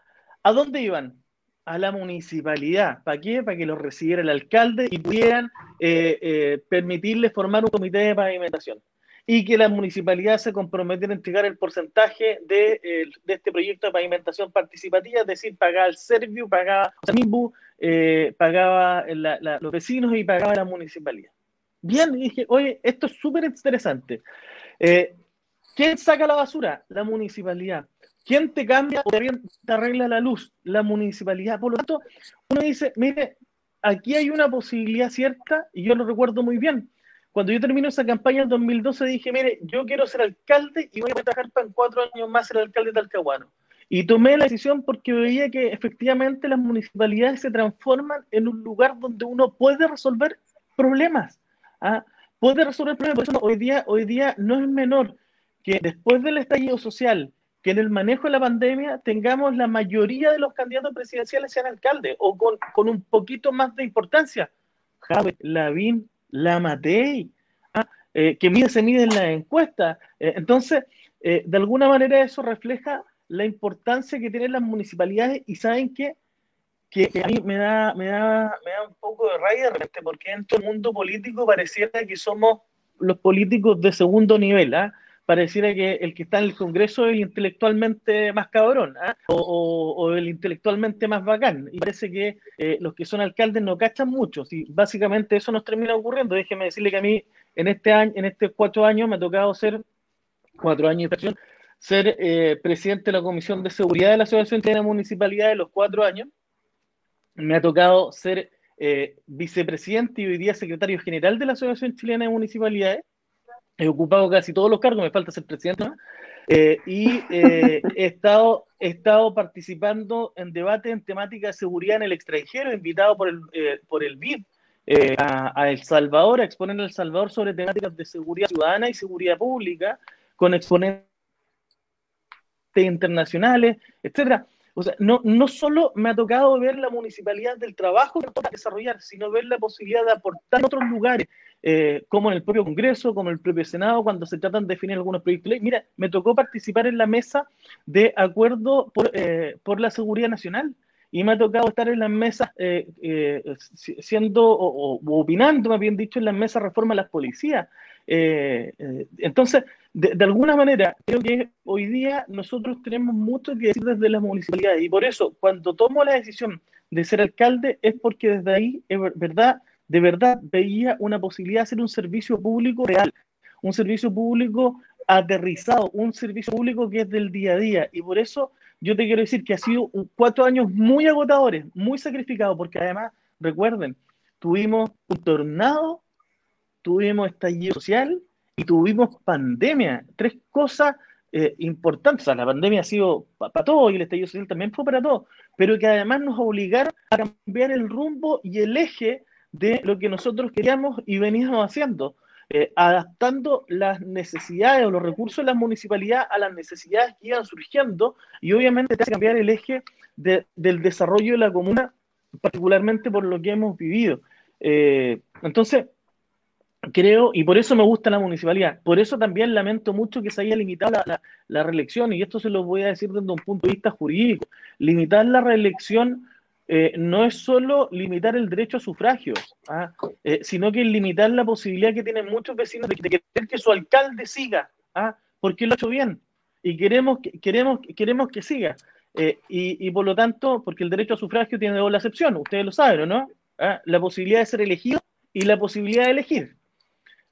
¿a dónde iban? A la municipalidad. ¿Para qué? Para que los recibiera el alcalde y pudieran eh, eh, permitirle formar un comité de pavimentación y que la municipalidad se comprometiera a entregar el porcentaje de, este proyecto de pavimentación participativa, es decir, pagaba el Servio, pagaba o eh, pagaba los vecinos y pagaba la municipalidad. Bien, dije, oye, esto es súper interesante. Eh, ¿Quién saca la basura? La municipalidad. ¿Quién te cambia o te arregla la luz? La municipalidad. Por lo tanto, uno dice, mire, aquí hay una posibilidad cierta, y yo lo recuerdo muy bien, cuando yo termino esa campaña en 2012 dije, mire, yo quiero ser alcalde y voy a trabajar para en cuatro años más ser alcalde de Talcahuano. Y tomé la decisión porque veía que efectivamente las municipalidades se transforman en un lugar donde uno puede resolver problemas. ¿Ah? Puede resolver problemas. Por eso hoy, día, hoy día no es menor que después del estallido social, que en el manejo de la pandemia tengamos la mayoría de los candidatos presidenciales sean alcaldes o con, con un poquito más de importancia. Javier Lavín, la Matei, ah, eh, que mide, se mide en la encuesta. Eh, entonces, eh, de alguna manera eso refleja la importancia que tienen las municipalidades y saben que, que, a mí me da, me, da, me da un poco de rabia porque en todo el mundo político pareciera que somos los políticos de segundo nivel. ¿ah? pareciera que el que está en el Congreso es el intelectualmente más cabrón ¿ah? o, el intelectualmente más bacán. Y parece que eh, los que son alcaldes no cachan mucho. Y básicamente eso nos termina ocurriendo. Déjeme decirle que a mí en este año, en estos cuatro años me ha tocado ser, cuatro años de ser eh, presidente de la Comisión de Seguridad de la Asociación de Municipalidad de los cuatro años. Me ha tocado ser eh, vicepresidente y hoy día secretario general de la Asociación Chilena de Municipalidades he ocupado casi todos los cargos, me falta ser presidente, eh, y eh, he, estado, he estado participando en debates en temática de seguridad en el extranjero, invitado por el, eh, por el BID a, El Salvador, a exponer a El Salvador sobre temáticas de seguridad ciudadana y seguridad pública, con exponentes internacionales, etcétera. O sea, no, no solo me ha tocado ver la municipalidad del trabajo que toca desarrollar, sino ver la posibilidad de aportar en otros lugares, eh, como en el propio Congreso, como en el propio Senado, cuando se tratan de definir algunos proyectos de ley. Mira, me tocó participar en la mesa de acuerdo por, eh, la seguridad nacional y me ha tocado estar en las mesas, eh, siendo o, opinando, más bien dicho, en las mesas reforma a las policías. Entonces, de, alguna manera, creo que hoy día nosotros tenemos mucho que decir desde las municipalidades y por eso, cuando tomo la decisión de ser alcalde, es porque desde ahí, es verdad, de verdad veía una posibilidad de hacer un servicio público real, un servicio público aterrizado, un servicio público que es del día a día. Y por eso yo te quiero decir que ha sido cuatro años muy agotadores, muy sacrificados, porque además, recuerden, tuvimos un tornado, tuvimos estallido social y tuvimos pandemia. Tres cosas eh, importantes. O sea, la pandemia ha sido para todo y el estallido social también fue para todo, pero que además nos obligaron a cambiar el rumbo y el eje de lo que nosotros queríamos y veníamos haciendo, eh, adaptando las necesidades o los recursos de la municipalidad a las necesidades que iban surgiendo y obviamente te hace cambiar el eje del desarrollo de la comuna, particularmente por lo que hemos vivido. Eh, entonces, creo, y por eso me gusta la municipalidad, por eso también lamento mucho que se haya limitado la, reelección, y esto se lo voy a decir desde un punto de vista jurídico. Limitar la reelección eh, no es solo limitar el derecho a sufragio, ¿ah? eh, sino que limitar la posibilidad que tienen muchos vecinos de, querer que su alcalde siga, ¿ah? porque lo ha hecho bien, y queremos, queremos, queremos que siga. Eh, y, por lo tanto, porque el derecho a sufragio tiene doble acepción, ustedes lo saben, ¿no? ¿Ah? La posibilidad de ser elegido y la posibilidad de elegir.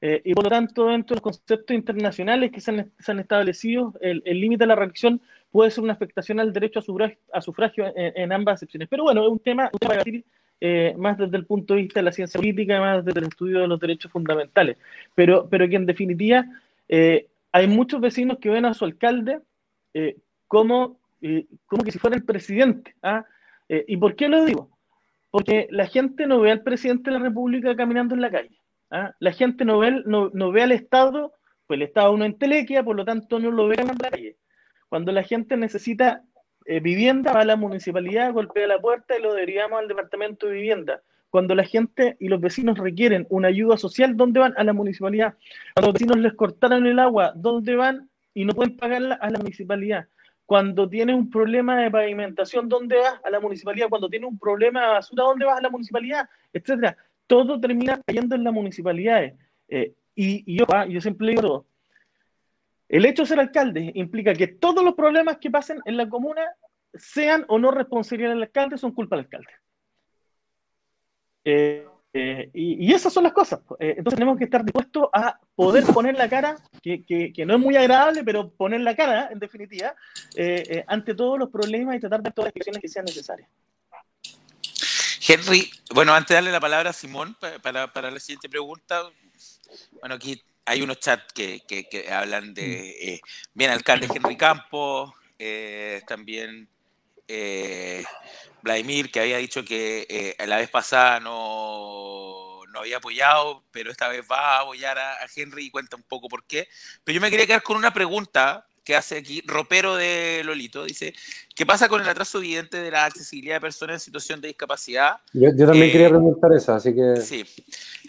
Eh, y por lo tanto, dentro de los conceptos internacionales que se han, establecido, el límite de la reacción puede ser una afectación al derecho a sufragio, en, ambas acepciones. Pero bueno, es un tema, para eh, más desde el punto de vista de la ciencia política, más desde el estudio de los derechos fundamentales. Pero, pero que en definitiva eh, hay muchos vecinos que ven a su alcalde como, como que si fuera el presidente. ¿ah? ¿Y por qué lo digo? Porque la gente no ve al presidente de la República caminando en la calle. ¿Ah? La gente no ve, al Estado, pues el Estado no entelequia, por lo tanto no lo ve en la calle. Cuando la gente necesita eh, vivienda, va a la municipalidad, golpea la puerta y lo derivamos al departamento de vivienda. Cuando la gente y los vecinos requieren una ayuda social, ¿dónde van? A la municipalidad. Cuando los vecinos les cortaron el agua, ¿dónde van? Y no pueden pagarla a la municipalidad. Cuando tienes un problema de pavimentación, ¿dónde vas? A la municipalidad. Cuando tienes un problema de basura, ¿dónde vas? A la municipalidad, etcétera todo termina cayendo en las municipalidades. Eh, y, yo, ah, yo siempre digo el hecho de ser alcalde implica que todos los problemas que pasen en la comuna, sean o no responsabilidad del alcalde, son culpa del alcalde. Eh, eh, y, esas son las cosas. entonces tenemos que estar dispuestos a poder poner la cara, que, que, no es muy agradable, pero poner la cara, en definitiva, ante todos los problemas y tratar de todas las decisiones que sean necesarias. Henry, bueno, antes de darle la palabra a Simón para, la siguiente pregunta, bueno, aquí hay unos chats que, hablan de eh, bien alcalde Henry Campos, eh, también eh, Vladimir, que había dicho que la vez pasada no, no, había apoyado, pero esta vez va a apoyar a, a, Henry y cuenta un poco por qué. Pero yo me quería quedar con una pregunta que hace aquí, ropero de Lolito, dice, ¿qué pasa con el atraso evidente de la accesibilidad de personas en situación de discapacidad? Yo, también quería eh, preguntar eso, así que... Sí,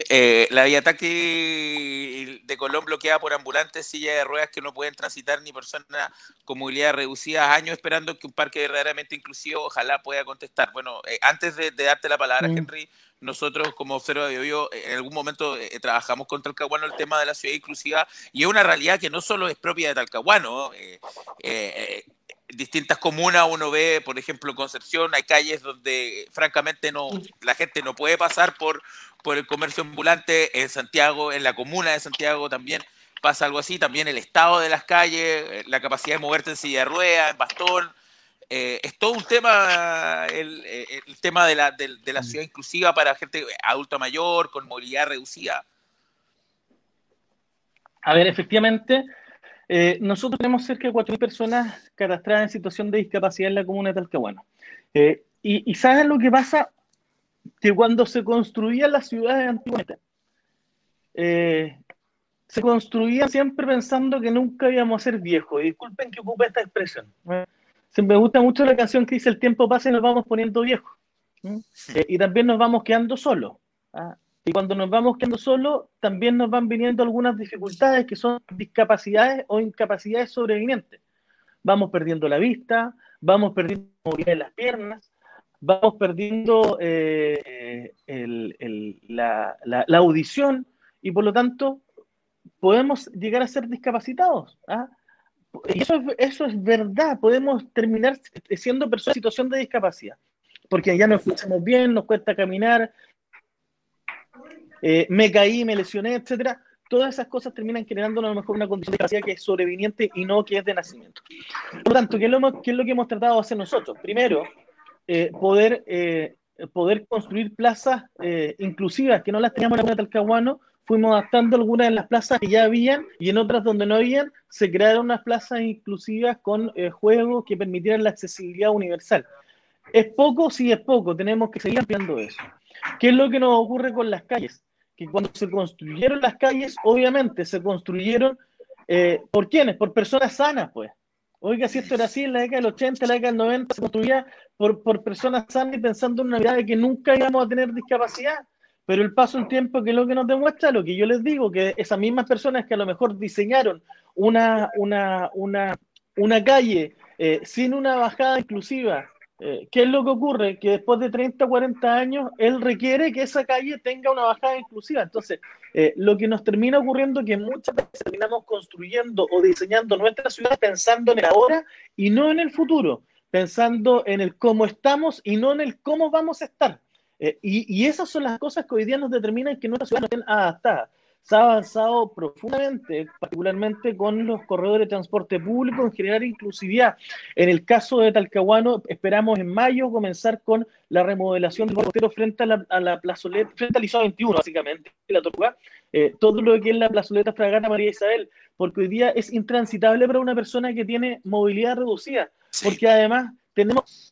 eh, la vía táctil de Colón bloqueada por ambulantes, sillas de ruedas que no pueden transitar ni personas con movilidad reducida, años esperando que un parque verdaderamente inclusivo ojalá pueda contestar. Bueno, eh, antes de, darte la palabra, mm. Henry, nosotros como Observa de Bio, en algún momento eh, trabajamos con Talcahuano el tema de la ciudad inclusiva y es una realidad que no solo es propia de Talcahuano. Eh, eh, distintas comunas uno ve, por ejemplo, Concepción hay calles donde francamente no la gente no puede pasar por, por el comercio ambulante. En Santiago, en la comuna de Santiago también pasa algo así. También el estado de las calles, la capacidad de moverte en silla de ruedas, en bastón eh, es todo un tema, el, eh, tema de la, de, la, mm. ciudad inclusiva para gente adulta mayor, con movilidad reducida. A ver, efectivamente, eh, nosotros tenemos cerca de 4.000 personas cadastradas en situación de discapacidad en la comuna de Talcahuano. y, y, ¿saben lo que pasa? Que cuando se construían las ciudades antiguamente, se construían siempre pensando que nunca íbamos a ser viejos. Y disculpen que ocupe esta expresión me gusta mucho la canción que dice el tiempo pasa y nos vamos poniendo viejos. Eh, y también nos vamos quedando solos. ¿ah? Y cuando nos vamos quedando solos, también nos van viniendo algunas dificultades que son discapacidades o incapacidades sobrevivientes. Vamos perdiendo la vista, vamos perdiendo movilidad en las piernas, vamos perdiendo eh, la, audición y por lo tanto podemos llegar a ser discapacitados. ¿ah? Y eso, eso es verdad, podemos terminar siendo personas en situación de discapacidad, porque ya no escuchamos bien, nos cuesta caminar, eh, me caí, me lesioné, etcétera. Todas esas cosas terminan generando a lo mejor una condición de discapacidad que es sobreviniente y no que es de nacimiento. Por lo tanto, ¿qué es lo, qué es lo que hemos tratado de hacer nosotros? Primero, eh, poder, eh, poder construir plazas inclusivas que no las teníamos en la Talcahuano, fuimos adaptando algunas de las plazas que ya habían y en otras donde no habían, se crearon unas plazas inclusivas con eh, juegos que permitieran la accesibilidad universal. ¿Es poco? Sí, es poco. Tenemos que seguir ampliando eso. ¿Qué es lo que nos ocurre con las calles? Que cuando se construyeron las calles, obviamente se construyeron eh, por quiénes? Por personas sanas, pues. Oiga, si esto era así en la década del 80, en la década del 90, se construía por, por personas sanas y pensando en una vida de que nunca íbamos a tener discapacidad pero el paso del tiempo que es lo que nos demuestra, lo que yo les digo, que esas mismas personas que a lo mejor diseñaron una, una, una, una calle eh, sin una bajada inclusiva, eh, ¿qué es lo que ocurre? Que después de 30 o 40 años, él requiere que esa calle tenga una bajada inclusiva. Entonces, eh, lo que nos termina ocurriendo es que muchas veces terminamos construyendo o diseñando nuestra ciudad pensando en el ahora y no en el futuro, pensando en el cómo estamos y no en el cómo vamos a estar. Eh, y, esas son las cosas que hoy día nos determinan que nuestra ciudad no estén adaptada. Se ha avanzado profundamente, particularmente con los corredores de transporte público, en generar inclusividad. En el caso de Talcahuano, esperamos en mayo comenzar con la remodelación del bordero frente a la, a la plazoleta, frente al Liceo 21, básicamente, la Tortuga, eh, todo lo que es la plazoleta Fragata María Isabel, porque hoy día es intransitable para una persona que tiene movilidad reducida, porque además tenemos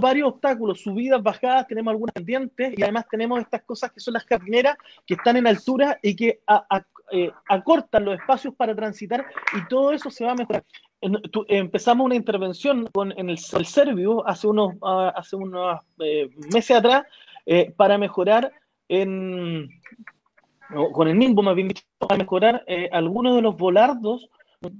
varios obstáculos, subidas, bajadas, tenemos algunas pendientes y además tenemos estas cosas que son las jardineras que están en altura y que eh, acortan los espacios para transitar y todo eso se va a mejorar. empezamos una intervención con, en el, Servio hace unos, ah, hace unos eh, meses atrás eh, para mejorar con el mismo, más bien dicho, para mejorar algunos de los volardos.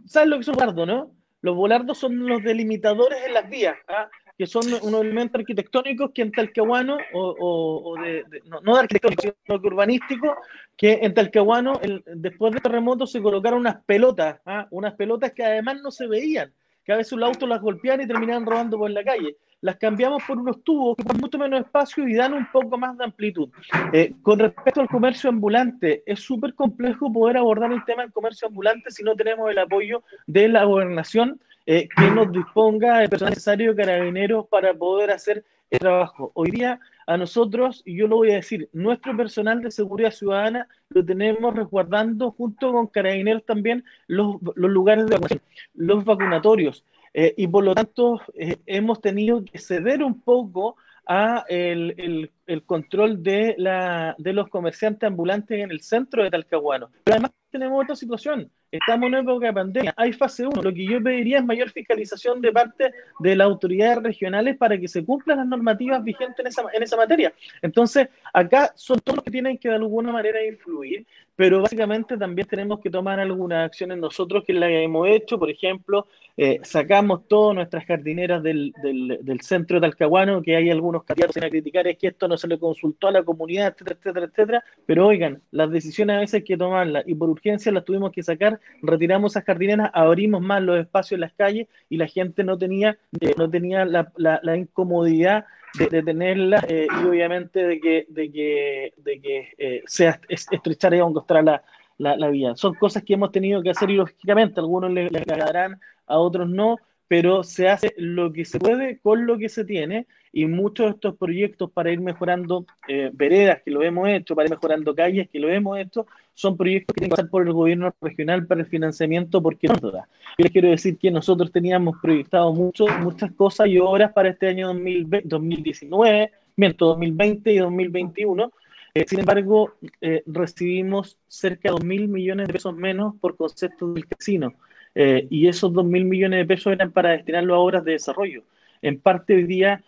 ¿Sabes lo que son volardos, no? Los volardos son los delimitadores en las vías. ¿ah? Que son unos elementos arquitectónicos que en Talcahuano, o, de, no, de arquitectónicos, sino que urbanísticos, que en Talcahuano, después del terremoto, se colocaron unas pelotas, ¿ah? unas pelotas que además no se veían, que a veces los autos las golpeaban y terminaban robando por la calle. Las cambiamos por unos tubos que ponen mucho menos espacio y dan un poco más de amplitud. Eh, con respecto al comercio ambulante, es súper complejo poder abordar el tema del comercio ambulante si no tenemos el apoyo de la gobernación eh, que nos disponga el personal necesario carabineros para poder hacer el trabajo. Hoy día a nosotros, y yo lo voy a decir, nuestro personal de seguridad ciudadana lo tenemos resguardando junto con carabineros también los, lugares de vacunación, los vacunatorios. Eh, y por lo tanto eh, hemos tenido que ceder un poco a el, el, control de, la, de los comerciantes ambulantes en el centro de Talcahuano. Pero además tenemos otra situación. Estamos en época de pandemia. Hay fase 1. Lo que yo pediría es mayor fiscalización de parte de las autoridades regionales para que se cumplan las normativas vigentes en esa, en esa materia. Entonces, acá son todos los que tienen que de alguna manera influir, pero básicamente también tenemos que tomar algunas acciones nosotros que las hemos hecho. Por ejemplo, eh, sacamos todas nuestras jardineras del, del, del, centro de Talcahuano, que hay algunos candidatos a criticar, es que esto no se le consultó a la comunidad, etcétera, etcétera, etcétera. Pero oigan, las decisiones a veces hay que tomarlas y por urgencia las tuvimos que sacar, retiramos esas jardineras, abrimos más los espacios en las calles y la gente no tenía, eh, no tenía la, incomodidad de, tenerlas eh, y obviamente de que, de que, de que eh, sea estrechar y encontrar la, la, la, vía. Son cosas que hemos tenido que hacer y lógicamente algunos les, les agradarán, a otros no, pero se hace lo que se puede con lo que se tiene y muchos de estos proyectos para ir mejorando eh, veredas, que lo hemos hecho, para ir mejorando calles, que lo hemos hecho, son proyectos que tienen que pasar por el gobierno regional para el financiamiento, porque no Yo les quiero decir que nosotros teníamos proyectado mucho, muchas cosas y obras para este año 2020, 2019, miento, 2020 y 2021. Eh, sin embargo, eh, recibimos cerca de 2 mil millones de pesos menos por concepto del casino. Y esos 2 mil millones de pesos eran para destinarlo a obras de desarrollo. En parte hoy día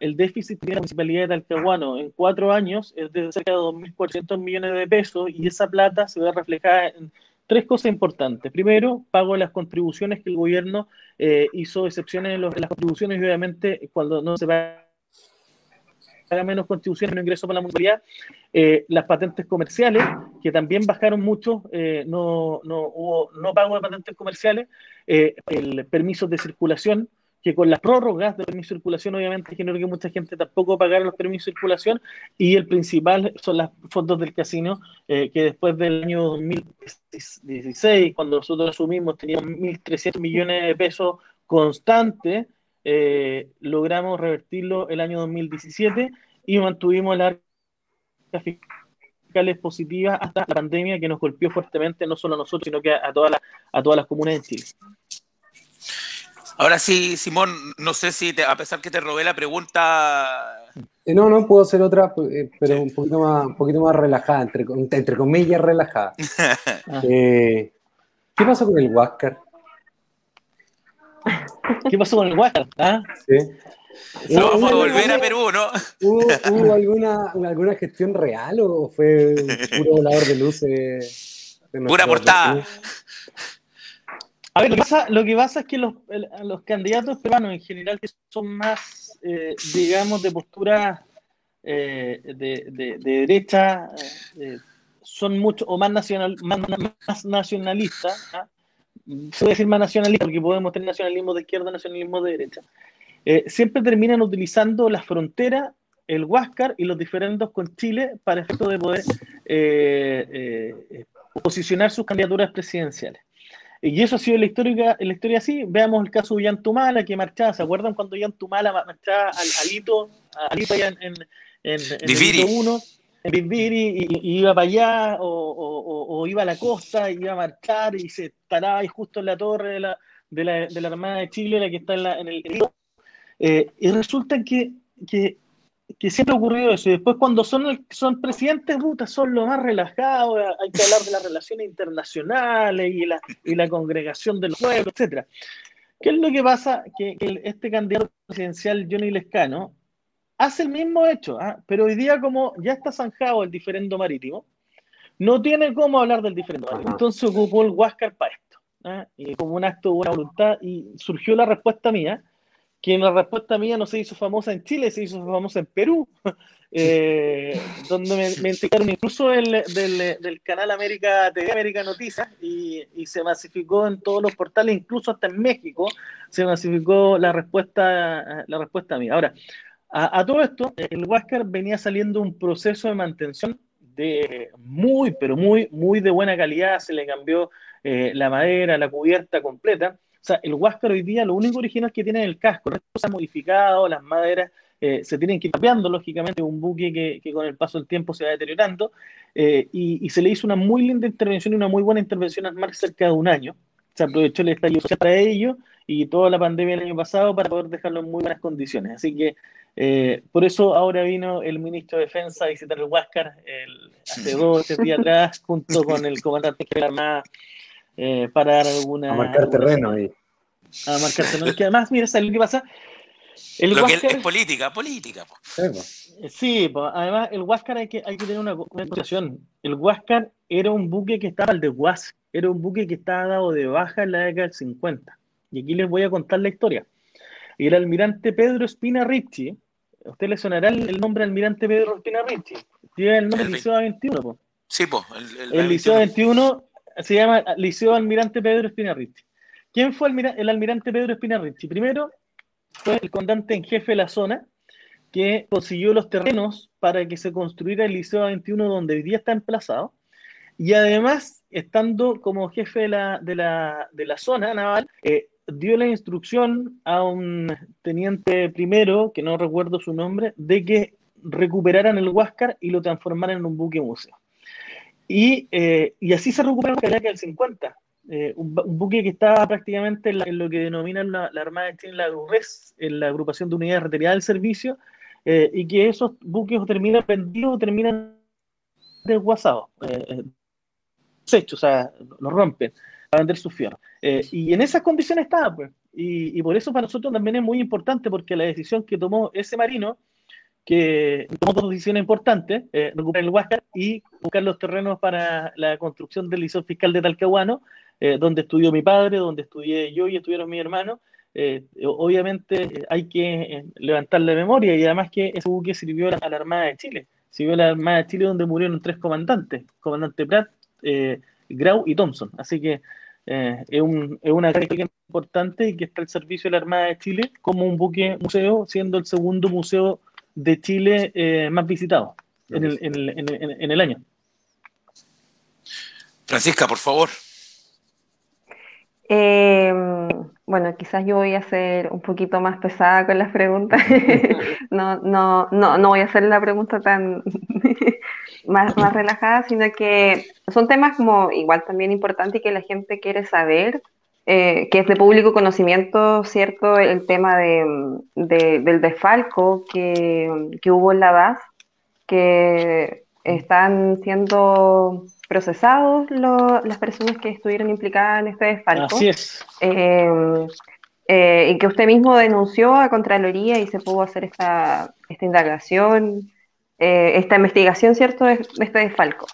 el déficit de la municipalidad de Talcahuano en cuatro años es de cerca de 2.400 millones de pesos y esa plata se ve reflejada en tres cosas importantes. Primero, pago las contribuciones que el gobierno eh, hizo excepciones en, las contribuciones y obviamente cuando no se paga menos contribuciones, no ingreso para la municipalidad, eh, las patentes comerciales, que también bajaron mucho, eh, no, no, hubo no pago de patentes comerciales, el permiso de circulación, que con las prórrogas de permiso de circulación obviamente generó que mucha gente tampoco pagara los permisos de circulación y el principal son los fondos del casino eh, que después del año 2016 cuando nosotros asumimos teníamos 1.300 millones de pesos constantes eh, logramos revertirlo el año 2017 y mantuvimos las fiscales positivas hasta la pandemia que nos golpeó fuertemente no solo a nosotros sino que a, todas las, a todas las comunas en Chile. Ahora sí, Simón, no sé si a pesar que te robé la pregunta. Eh, no, no, puedo hacer otra, eh, pero un poquito más, un poquito más relajada, entre, entre comillas relajada. Eh, ¿Qué pasó con el Huáscar? ¿Qué pasó con el Huáscar? ¿Ah? Sí. No vamos a volver a Perú, ¿no? ¿Hubo, alguna, alguna gestión real o fue un puro volador de luces? Pura portada. A ver, lo que pasa, es que los, los candidatos peruanos en general que son más, eh, digamos, de postura eh, de, de, derecha, eh, son mucho o más, nacional, más, más nacionalistas. ¿ah? Se puede decir más nacionalista porque podemos tener nacionalismo de izquierda, nacionalismo de derecha. siempre terminan utilizando la frontera, el Huáscar y los diferendos con Chile para efecto de poder posicionar sus candidaturas presidenciales. Y eso ha sido la historia, la historia así. Veamos el caso de Yantumala, que marchaba. ¿Se acuerdan cuando Yantumala marchaba al Alito, Alito allá en, en, en, en 1, en Biviri, y, iba para allá, o, iba a la costa, iba a marchar, y se paraba ahí justo en la torre de la, de la, de Armada de Chile, la que está en, la, en el... Eh, y resulta que, que que siempre ha ocurrido eso. Y después cuando son, son presidentes, puta, son lo más relajados, hay que hablar de las relaciones internacionales y la, y la congregación del pueblo, etcétera. ¿Qué es lo que pasa? Que, este candidato presidencial, Johnny Lescano, hace el mismo hecho, ¿ah? pero hoy día como ya está zanjado el diferendo marítimo, no tiene cómo hablar del diferendo marítimo. Entonces ocupó el Huáscar para esto, ¿ah? y como un acto de buena voluntad, y surgió la respuesta mía, que la respuesta mía no se hizo famosa en Chile, se hizo famosa en Perú, eh, donde me, me indicaron incluso del, del, canal América TV, América Noticias, y, y, se masificó en todos los portales, incluso hasta en México, se masificó la respuesta, la respuesta mía. Ahora, a, todo esto, el Huáscar venía saliendo un proceso de mantención de muy, pero muy, muy de buena calidad, se le cambió eh, la madera, la cubierta completa, o sea, el Huáscar hoy día lo único original que tiene es el casco, el se ha modificado, las maderas eh, se tienen que ir cambiando, lógicamente, un buque que, con el paso del tiempo se va deteriorando, eh, y, se le hizo una muy linda intervención y una muy buena intervención al mar cerca de un año. Se aprovechó el estallido social para ello y toda la pandemia del año pasado para poder dejarlo en muy buenas condiciones. Así que eh, por eso ahora vino el ministro de Defensa a visitar el Huáscar el, hace dos días atrás, junto con el comandante de la Armada eh, para dar alguna. A marcar terreno ahí. A marcar terreno. que además, mira, ¿sabes lo que pasa? El lo que es política, política. Sí, además el Huáscar hay que, hay que tener una, una El Huáscar era un buque que estaba al de Huas, era un buque que estaba dado de baja en la década del 50. Y aquí les voy a contar la historia. Y el almirante Pedro Espina Ricci, a usted le sonará el, nombre almirante Pedro Espina Ricci, tiene el nombre del Liceo 21. Sí, pues. El, el Liceo 21 se llama Liceo Almirante Pedro Espinarrichi. ¿Quién fue el, almirante Pedro Espinarrichi? Primero fue el comandante en jefe de la zona que consiguió los terrenos para que se construyera el Liceo 21 donde hoy día está emplazado. Y además, estando como jefe de la, de la, zona naval, eh, dio la instrucción a un teniente primero, que no recuerdo su nombre, de que recuperaran el Huáscar y lo transformaran en un buque museo. Y, eh, y así se recupera la que del 50. Eh, un, buque que estaba prácticamente en, lo que denominan la, Armada de Chile, la en la agrupación de unidades retiradas del servicio, eh, y que esos buques terminan vendidos o terminan desguazados, eh, hechos, o sea, los rompen para vender sus fierros. y en esas condiciones estaba, pues. Y, por eso para nosotros también es muy importante, porque la decisión que tomó ese marino que tomó dos decisiones importantes, eh, recuperar el Huáscar y buscar los terrenos para la construcción del liceo fiscal de Talcahuano, eh, donde estudió mi padre, donde estudié yo y estuvieron mis hermanos. Eh, obviamente hay que levantar la memoria y además que ese buque sirvió a la Armada de Chile. Sirvió a la Armada de Chile donde murieron tres comandantes, comandante Pratt, Grau y Thompson. Así que es, un, es, una carga importante y que está al servicio de la Armada de Chile como un buque museo, siendo el segundo museo de Chile eh, más visitado en el, en, el, en, el, año. Francisca, por favor. Eh, bueno, quizás yo voy a ser un poquito más pesada con las preguntas. no, no, no, no voy a hacer la pregunta tan más, más relajada, sino que son temas como igual también importantes y que la gente quiere saber eh, que es de público conocimiento, ¿cierto? El tema de, del desfalco que, hubo en la DAS, que están siendo procesados las personas que estuvieron implicadas en este desfalco. Así es. Eh, eh, y que usted mismo denunció a Contraloría y se pudo hacer esta, esta indagación, eh, esta investigación, ¿cierto?, de, este desfalco.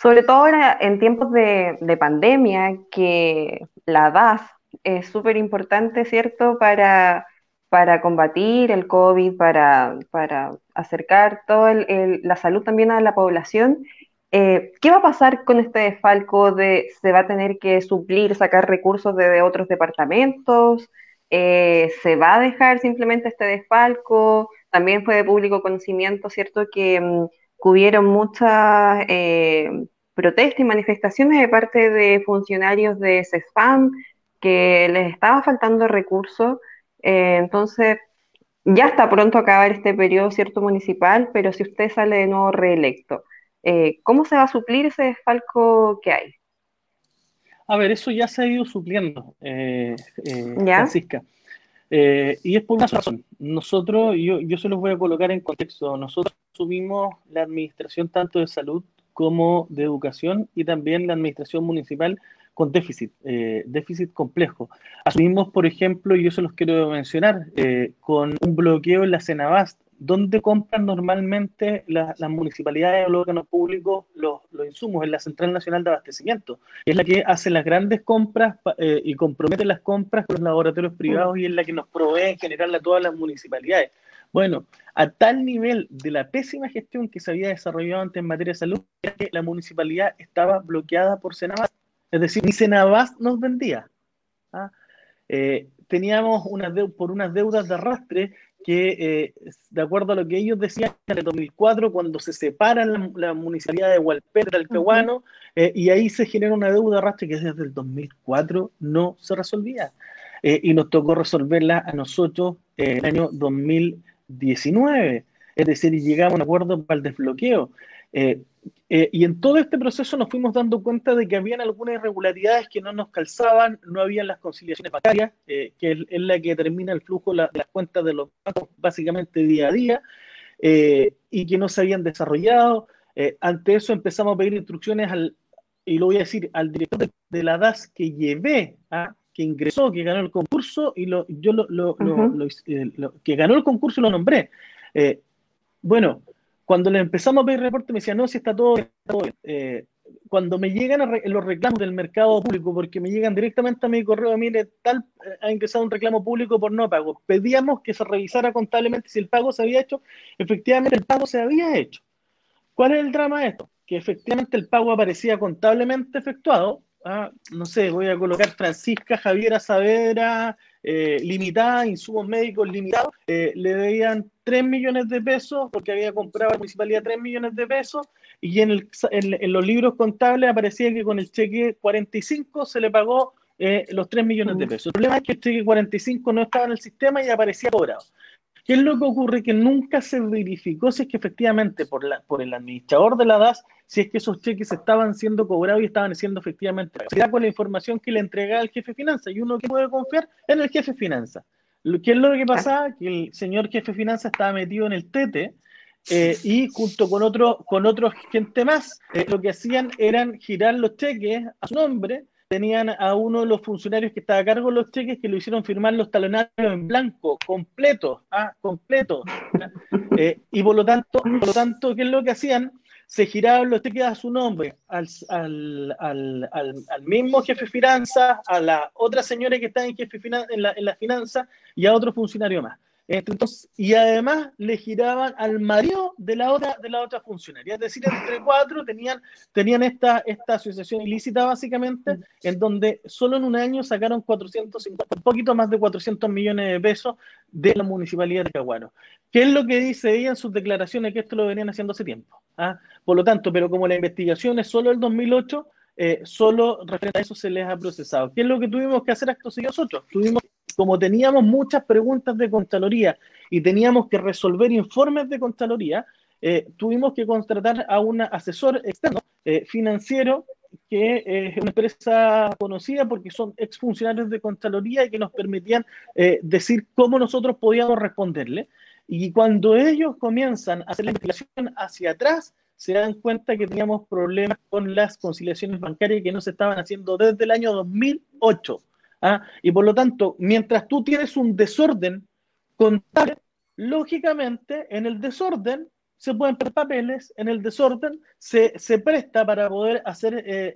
Sobre todo ahora en tiempos de, de pandemia, que la DAS es súper importante, ¿cierto?, para, para combatir el COVID, para, para acercar toda la salud también a la población. Eh, ¿Qué va a pasar con este desfalco de se va a tener que suplir, sacar recursos de otros departamentos? Eh, se va a dejar simplemente este desfalco. También fue de público conocimiento, ¿cierto?, que, mm, hubieron muchas eh, protestas y manifestaciones de parte de funcionarios de CESFAM que les estaba faltando recursos. Eh, entonces, ya está pronto a acabar este periodo, ¿cierto?, municipal, pero si usted sale de nuevo reelecto, ¿cómo se va a suplir ese desfalco que hay? A ver, eso ya se ha ido supliendo, eh, eh, Francisca. Eh, y es por una razón. Nosotros, yo, yo se los voy a colocar en contexto, nosotros subimos la administración tanto de salud como de educación y también la administración municipal con déficit, déficit complejo. Asumimos, por ejemplo, y yo se los quiero mencionar, con un bloqueo en la Cenabast ¿Dónde compran normalmente las municipalidades o los órganos públicos los, insumos? En la Central Nacional de Abastecimiento. Es la que hace las grandes compras eh, y compromete las compras con los laboratorios privados y es la que nos provee en general a todas las municipalidades. Bueno, a tal nivel de la pésima gestión que se había desarrollado antes en materia de salud, que la municipalidad estaba bloqueada por Senabas. Es decir, ni Senabas nos vendía. ¿ah? Eh, teníamos por unas deudas de arrastre que, eh, de acuerdo a lo que ellos decían en el 2004, cuando se separan la, municipalidad de Hualpén del Talcahuano, eh, y ahí se genera una deuda arrastre que desde el 2004 no se resolvía. Eh, y nos tocó resolverla a nosotros en el año 2019. Es decir, llegamos a un acuerdo para el desbloqueo. Eh, y en todo este proceso nos fuimos dando cuenta de que habían algunas irregularidades que no nos calzaban, no habían las conciliaciones bancarias, eh, que es, la que determina el flujo de las cuentas de los bancos básicamente día a día, eh, y que no se habían desarrollado. ante eso empezamos a pedir instrucciones al, y lo voy a decir, al director de, la DAS que llevé, a, que ingresó, que ganó el concurso, y lo, yo lo, lo, lo que ganó el concurso lo nombré. bueno, cuando le empezamos a pedir reporte, me decían, no, si está todo, bien. Eh, cuando me llegan los reclamos del mercado público, porque me llegan directamente a mi correo, mire, tal, eh, ha ingresado un reclamo público por no pago. Pedíamos que se revisara contablemente si el pago se había hecho. Efectivamente, el pago se había hecho. ¿Cuál es el drama de esto? Que efectivamente el pago aparecía contablemente efectuado. Ah, no sé, voy a colocar Francisca Javiera Saavedra, eh, limitada, insumos médicos limitados, le debían 3 millones de pesos porque había comprado la municipalidad 3 millones de pesos y en, el, en, los libros contables aparecía que con el cheque 45 se le pagó eh, los 3 millones de pesos. El problema es que el cheque 45 no estaba en el sistema y aparecía cobrado. ¿Qué es lo que ocurre? Que nunca se verificó si es que efectivamente por, la, por el administrador de la DAS, si es que esos cheques estaban siendo cobrados y estaban siendo efectivamente pagados. con la información que le entregaba el jefe de finanzas y uno que puede confiar en el jefe de finanzas. ¿Qué es lo que pasaba? Que el señor jefe de finanzas estaba metido en el tete eh, y junto con otro, con otro gente más, eh, lo que hacían eran girar los cheques a su nombre tenían a uno de los funcionarios que estaba a cargo de los cheques que lo hicieron firmar los talonarios en blanco, completo, ah, completo. Eh, y por lo tanto, por lo tanto, ¿qué es lo que hacían? Se giraban los cheques a su nombre, al, al, al, al mismo jefe de finanzas, a la otra señora que está en, jefe en, la, en la finanza y a otro funcionario más. Entonces, y además le giraban al marido de la otra, de la otra funcionaria. Es decir, entre cuatro tenían, tenían esta, esta asociación ilícita básicamente, en donde solo en un año sacaron 450, un poquito más de 400 millones de pesos de la municipalidad de Caguano. ¿Qué es lo que dice ella en sus declaraciones? Que esto lo venían haciendo hace tiempo. ¿ah? Por lo tanto, pero como la investigación es solo el 2008, eh, solo referente a eso se les ha procesado. ¿Qué es lo que tuvimos que hacer actos y nosotros? Tuvimos como teníamos muchas preguntas de Contraloría y teníamos que resolver informes de Contraloría, eh, tuvimos que contratar a un asesor externo eh, financiero que es una empresa conocida porque son exfuncionarios de Contraloría y que nos permitían decir cómo nosotros podíamos responderle. Y cuando ellos comienzan a hacer la investigación hacia atrás, se dan cuenta que teníamos problemas con las conciliaciones bancarias que no se estaban haciendo desde el año 2008. ¿ah? Y por lo tanto, mientras tú tienes un desorden contable, lógicamente en el desorden se pueden perder papeles, en el desorden se, se presta para poder hacer eh,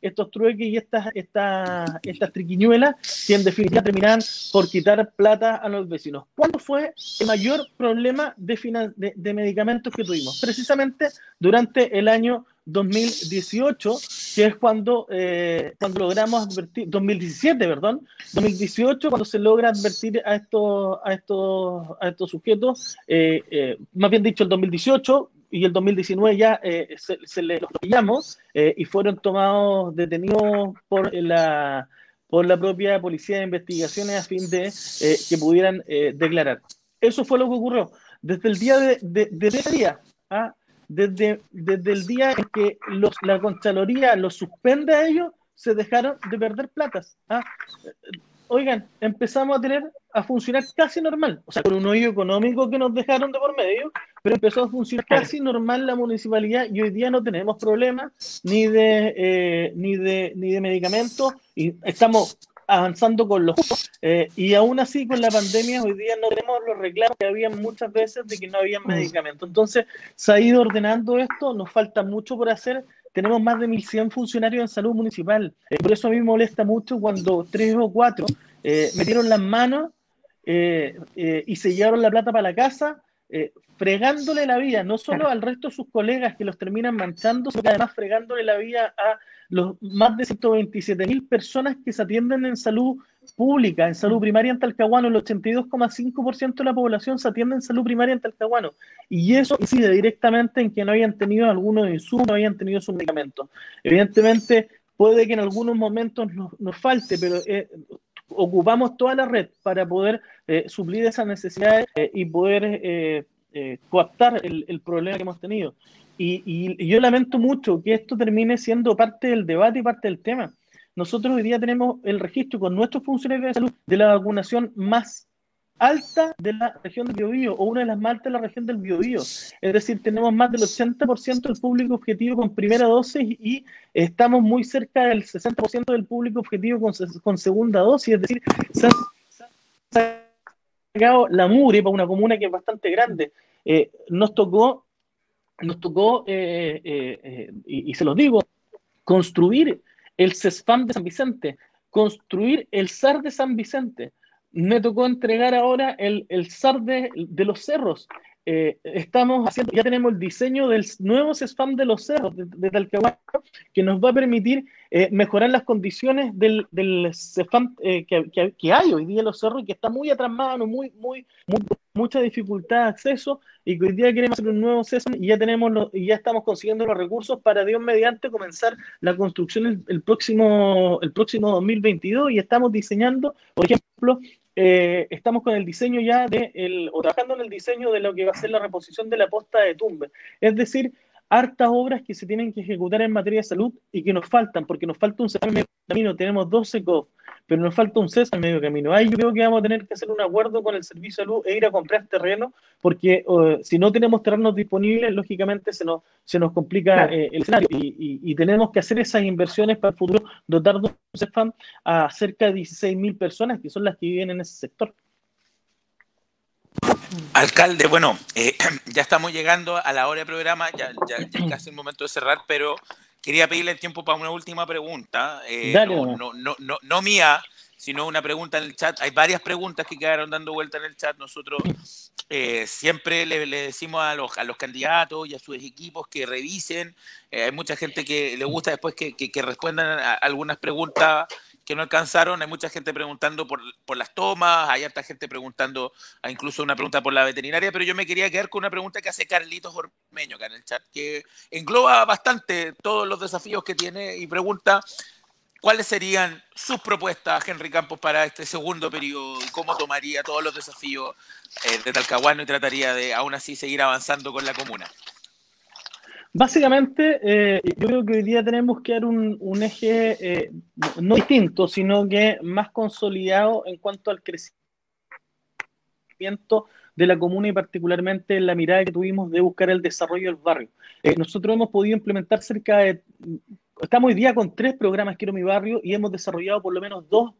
estos trueques y estas, estas, estas triquiñuelas que en definitiva terminan por quitar plata a los vecinos. ¿Cuándo fue el mayor problema de, de, de medicamentos que tuvimos? Precisamente durante el año 2018, que es cuando, eh, cuando logramos advertir, 2017, perdón, 2018, cuando se logra advertir a estos, a estos, a estos sujetos, eh, eh, más bien dicho, el 2018 y el 2019 ya se, se, les pillamos y fueron tomados detenidos por la, por la propia Policía de Investigaciones a fin de que pudieran declarar. Eso fue lo que ocurrió. Desde el día de, de, de ese día, ¿ah? Desde, desde el día en que los, la Contraloría los suspende a ellos, se dejaron de perder platas. ¿ah? Oigan, empezamos a tener a funcionar casi normal, o sea, con un hoyo económico que nos dejaron de por medio, pero empezó a funcionar casi normal la municipalidad y hoy día no tenemos problemas ni de, eh, ni de, ni de medicamentos y estamos avanzando con los eh, y aún así con la pandemia hoy día no tenemos los reclamos que había muchas veces de que no había mm. medicamentos. Entonces se ha ido ordenando esto, nos falta mucho por hacer. Tenemos más de 1.100 funcionarios en salud municipal. Eh, por eso a mí me molesta mucho cuando tres o cuatro eh, metieron las manos y se llevaron la plata para la casa, fregándole la vida, no solo al resto de sus colegas que los terminan manchando, sino que además fregándole la vida a los más de 127 mil personas que se atienden en salud pública, en salud primaria en Talcahuano, el 82,5% de la población se atiende en salud primaria en Talcahuano. Y eso incide directamente en que no hayan tenido algunos insumos, no hayan tenido sus medicamentos. Evidentemente, puede que en algunos momentos nos, nos falte, pero eh, ocupamos toda la red para poder eh, suplir esas necesidades eh, y poder eh, eh coaptar el, el problema que hemos tenido. Y, yo lamento mucho que esto termine siendo parte del debate y parte del tema. Nosotros hoy día tenemos el registro con nuestros funcionarios de salud de la vacunación más alta de la región del Biobío o una de las más altas de la región del Biobío. Es decir, tenemos más del 80% del público objetivo con primera dosis y estamos muy cerca del 60% del público objetivo con, segunda dosis. Es decir, se ha sacado la mure para una comuna que es bastante grande. Eh, nos tocó nos tocó, eh, eh, eh, y, se los digo, construir el CESFAM de San Vicente, construir el SAR de San Vicente. Me tocó entregar ahora el, el SAR de, de los cerros. estamos haciendo, ya tenemos el diseño del nuevo CESFAM de los cerros de, de Talcahuano, que nos va a permitir mejorar las condiciones del, del CESFAM que, que, hay hoy día en los cerros y que está muy atrás muy, muy, mucha dificultad de acceso y que hoy día queremos hacer un nuevo CESAM y ya tenemos los, y ya estamos consiguiendo los recursos para Dios mediante comenzar la construcción el, próximo el próximo 2022 y estamos diseñando, por ejemplo, eh, estamos con el diseño ya de el, o trabajando en el diseño de lo que va a ser la reposición de la posta de Tumbe. Es decir, hartas obras que se tienen que ejecutar en materia de salud y que nos faltan, porque nos falta un camino, tenemos 12 COF, pero nos falta un CES al medio camino. Ahí yo creo que vamos a tener que hacer un acuerdo con el servicio de salud e ir a comprar terreno, porque uh, si no tenemos terrenos disponibles, lógicamente se nos, se nos complica claro. eh, el escenario y, y, y, tenemos que hacer esas inversiones para el futuro, dotar de un CESFAM a cerca de 16.000 personas, que son las que viven en ese sector. Alcalde, bueno, eh, ya estamos llegando a la hora de programa, ya, ya, casi el momento de cerrar, pero quería pedirle el tiempo para una última pregunta, eh, no, no, no, no, no mía, sino una pregunta en el chat. Hay varias preguntas que quedaron dando vuelta en el chat. Nosotros eh, siempre le, le, decimos a los, a los candidatos y a sus equipos que revisen. Eh, hay mucha gente que le gusta después que, que, que respondan a algunas preguntas que no alcanzaron. Hay mucha gente preguntando por, por las tomas, hay harta gente preguntando, hay incluso una pregunta por la veterinaria, pero yo me quería quedar con una pregunta que hace Carlitos Ormeño acá en el chat, que engloba bastante todos los desafíos que tiene y pregunta cuáles serían sus propuestas, Henry Campos, para este segundo periodo y cómo tomaría todos los desafíos eh, de Talcahuano y trataría de aún así seguir avanzando con la comuna. Básicamente, eh, yo creo que hoy día tenemos que dar un, eje eh, no distinto, sino que más consolidado en cuanto al crecimiento de la comuna y particularmente en la mirada que tuvimos de buscar el desarrollo del barrio. Eh, nosotros hemos podido implementar cerca de, estamos hoy día con tres programas Quiero mi barrio y hemos desarrollado por lo menos dos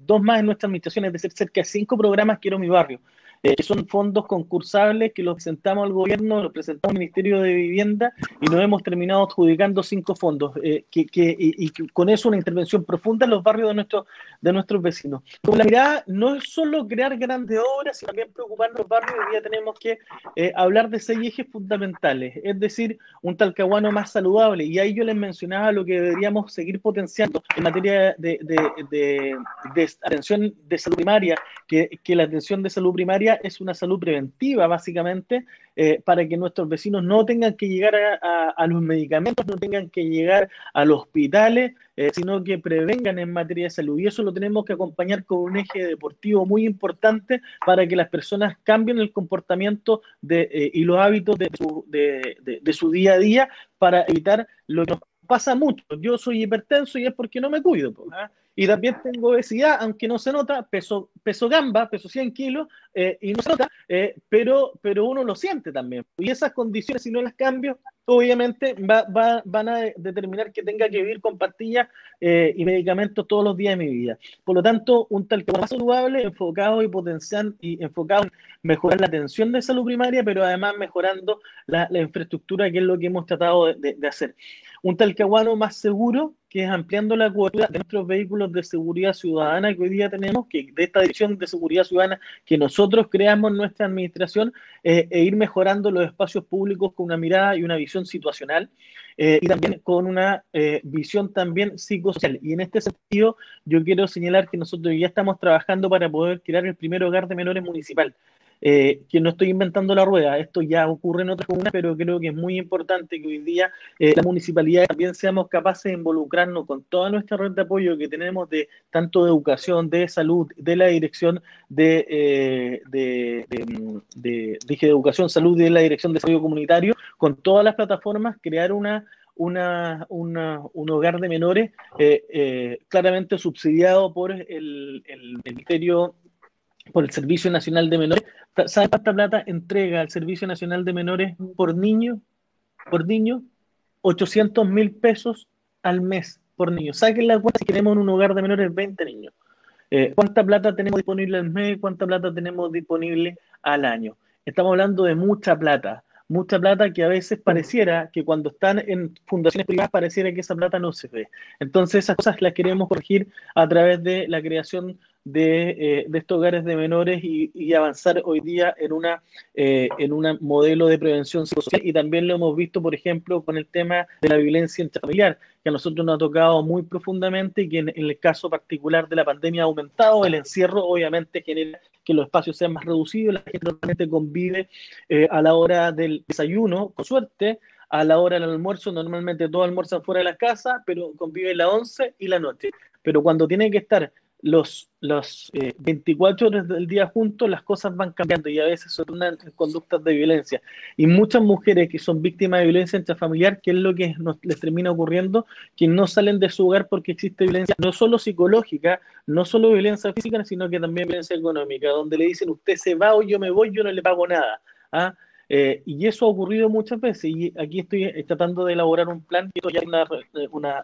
dos más en nuestra administración, es decir, cerca de cinco programas Quiero mi barrio eh, son fondos concursables que los presentamos al gobierno, los presentamos al Ministerio de Vivienda y nos hemos terminado adjudicando cinco fondos, eh, que, y, con eso una intervención profunda en los barrios de, nuestro, de nuestros vecinos. Con la mirada no es solo crear grandes obras, sino también preocuparnos los barrios. Hoy día tenemos que eh, hablar de seis ejes fundamentales, es decir, un talcahuano más saludable. Y ahí yo les mencionaba lo que deberíamos seguir potenciando en materia de, de, de, de atención de salud primaria, que, que la atención de salud primaria es una salud preventiva, básicamente, eh, para que nuestros vecinos no tengan que llegar a, los medicamentos, no tengan que llegar a los hospitales, eh, sino que prevengan en materia de salud. Y eso lo tenemos que acompañar con un eje deportivo muy importante para que las personas cambien el comportamiento de, eh, y los hábitos de su, día a día para evitar lo que nos pasa mucho. Yo soy hipertenso y es porque no me cuido. ¿ah? Y también tengo obesidad, aunque no se nota, peso, peso gamba, peso 100 kilos, eh, y no se nota, eh, pero, pero uno lo siente también. Y esas condiciones, si no las cambio, obviamente van a determinar que tenga que vivir con pastillas eh, y medicamentos todos los días de mi vida. Por lo tanto, un tal que más saludable, enfocado y potencial y enfocado en mejorar la atención de salud primaria, pero además mejorando la, infraestructura, que es lo que hemos tratado de, de hacer. Un talcahuano más seguro, que es ampliando la cobertura de nuestros vehículos de seguridad ciudadana que hoy día tenemos, que de esta dirección de seguridad ciudadana que nosotros creamos en nuestra administración, eh, e ir mejorando los espacios públicos con una mirada y una visión situacional. Eh, y también con una eh, visión también psicosocial. Y en este sentido, yo quiero señalar que nosotros ya estamos trabajando para poder crear el primer hogar de menores municipal. Eh, que no estoy inventando la rueda, esto ya ocurre en otras comunas, pero creo que es muy importante que hoy día eh, la municipalidad también seamos capaces de involucrarnos con toda nuestra red de apoyo que tenemos de tanto de educación, de salud, de la dirección de, eh, de, de, dije, educación, salud y de la dirección de desarrollo comunitario, con todas las plataformas, crear una un hogar de menores claramente subsidiado por el, Ministerio por el Servicio Nacional de Menores. ¿Sabe cuánta plata entrega el Servicio Nacional de Menores por niño? Por niño, 800 mil pesos al mes por niño. Saquen la cuenta si queremos en un hogar de menores 20 niños. Eh, ¿Cuánta plata tenemos disponible al mes? ¿Cuánta plata tenemos disponible al año? Estamos hablando de mucha plata mucha plata que a veces pareciera que cuando están en fundaciones privadas pareciera que esa plata no se ve. Entonces esas cosas las queremos corregir a través de la creación de, eh, de estos hogares de menores y, avanzar hoy día en una eh, en un modelo de prevención social. Y también lo hemos visto por ejemplo con el tema de la violencia intrafamiliar que a nosotros nos ha tocado muy profundamente y que en, el caso particular de la pandemia ha aumentado. El encierro obviamente genera que los espacios sean más reducidos la gente normalmente convive eh, a la hora del desayuno con suerte. A la hora del almuerzo, normalmente todos almuerzan fuera de la casa, pero convive la 11 y la noche. Pero cuando tiene que estar los, 24 eh, horas del día juntos, las cosas van cambiando y a veces son unas conductas de violencia. Y muchas mujeres que son víctimas de violencia intrafamiliar, ¿qué es lo que nos, les termina ocurriendo? Que no salen de su hogar porque existe violencia, no solo psicológica, no solo violencia física, sino que también violencia económica, donde le dicen usted se va o yo me voy, yo no le pago nada. ¿ah? Eh, y eso ha ocurrido muchas veces y aquí estoy eh, tratando de elaborar un plan, que ya es una,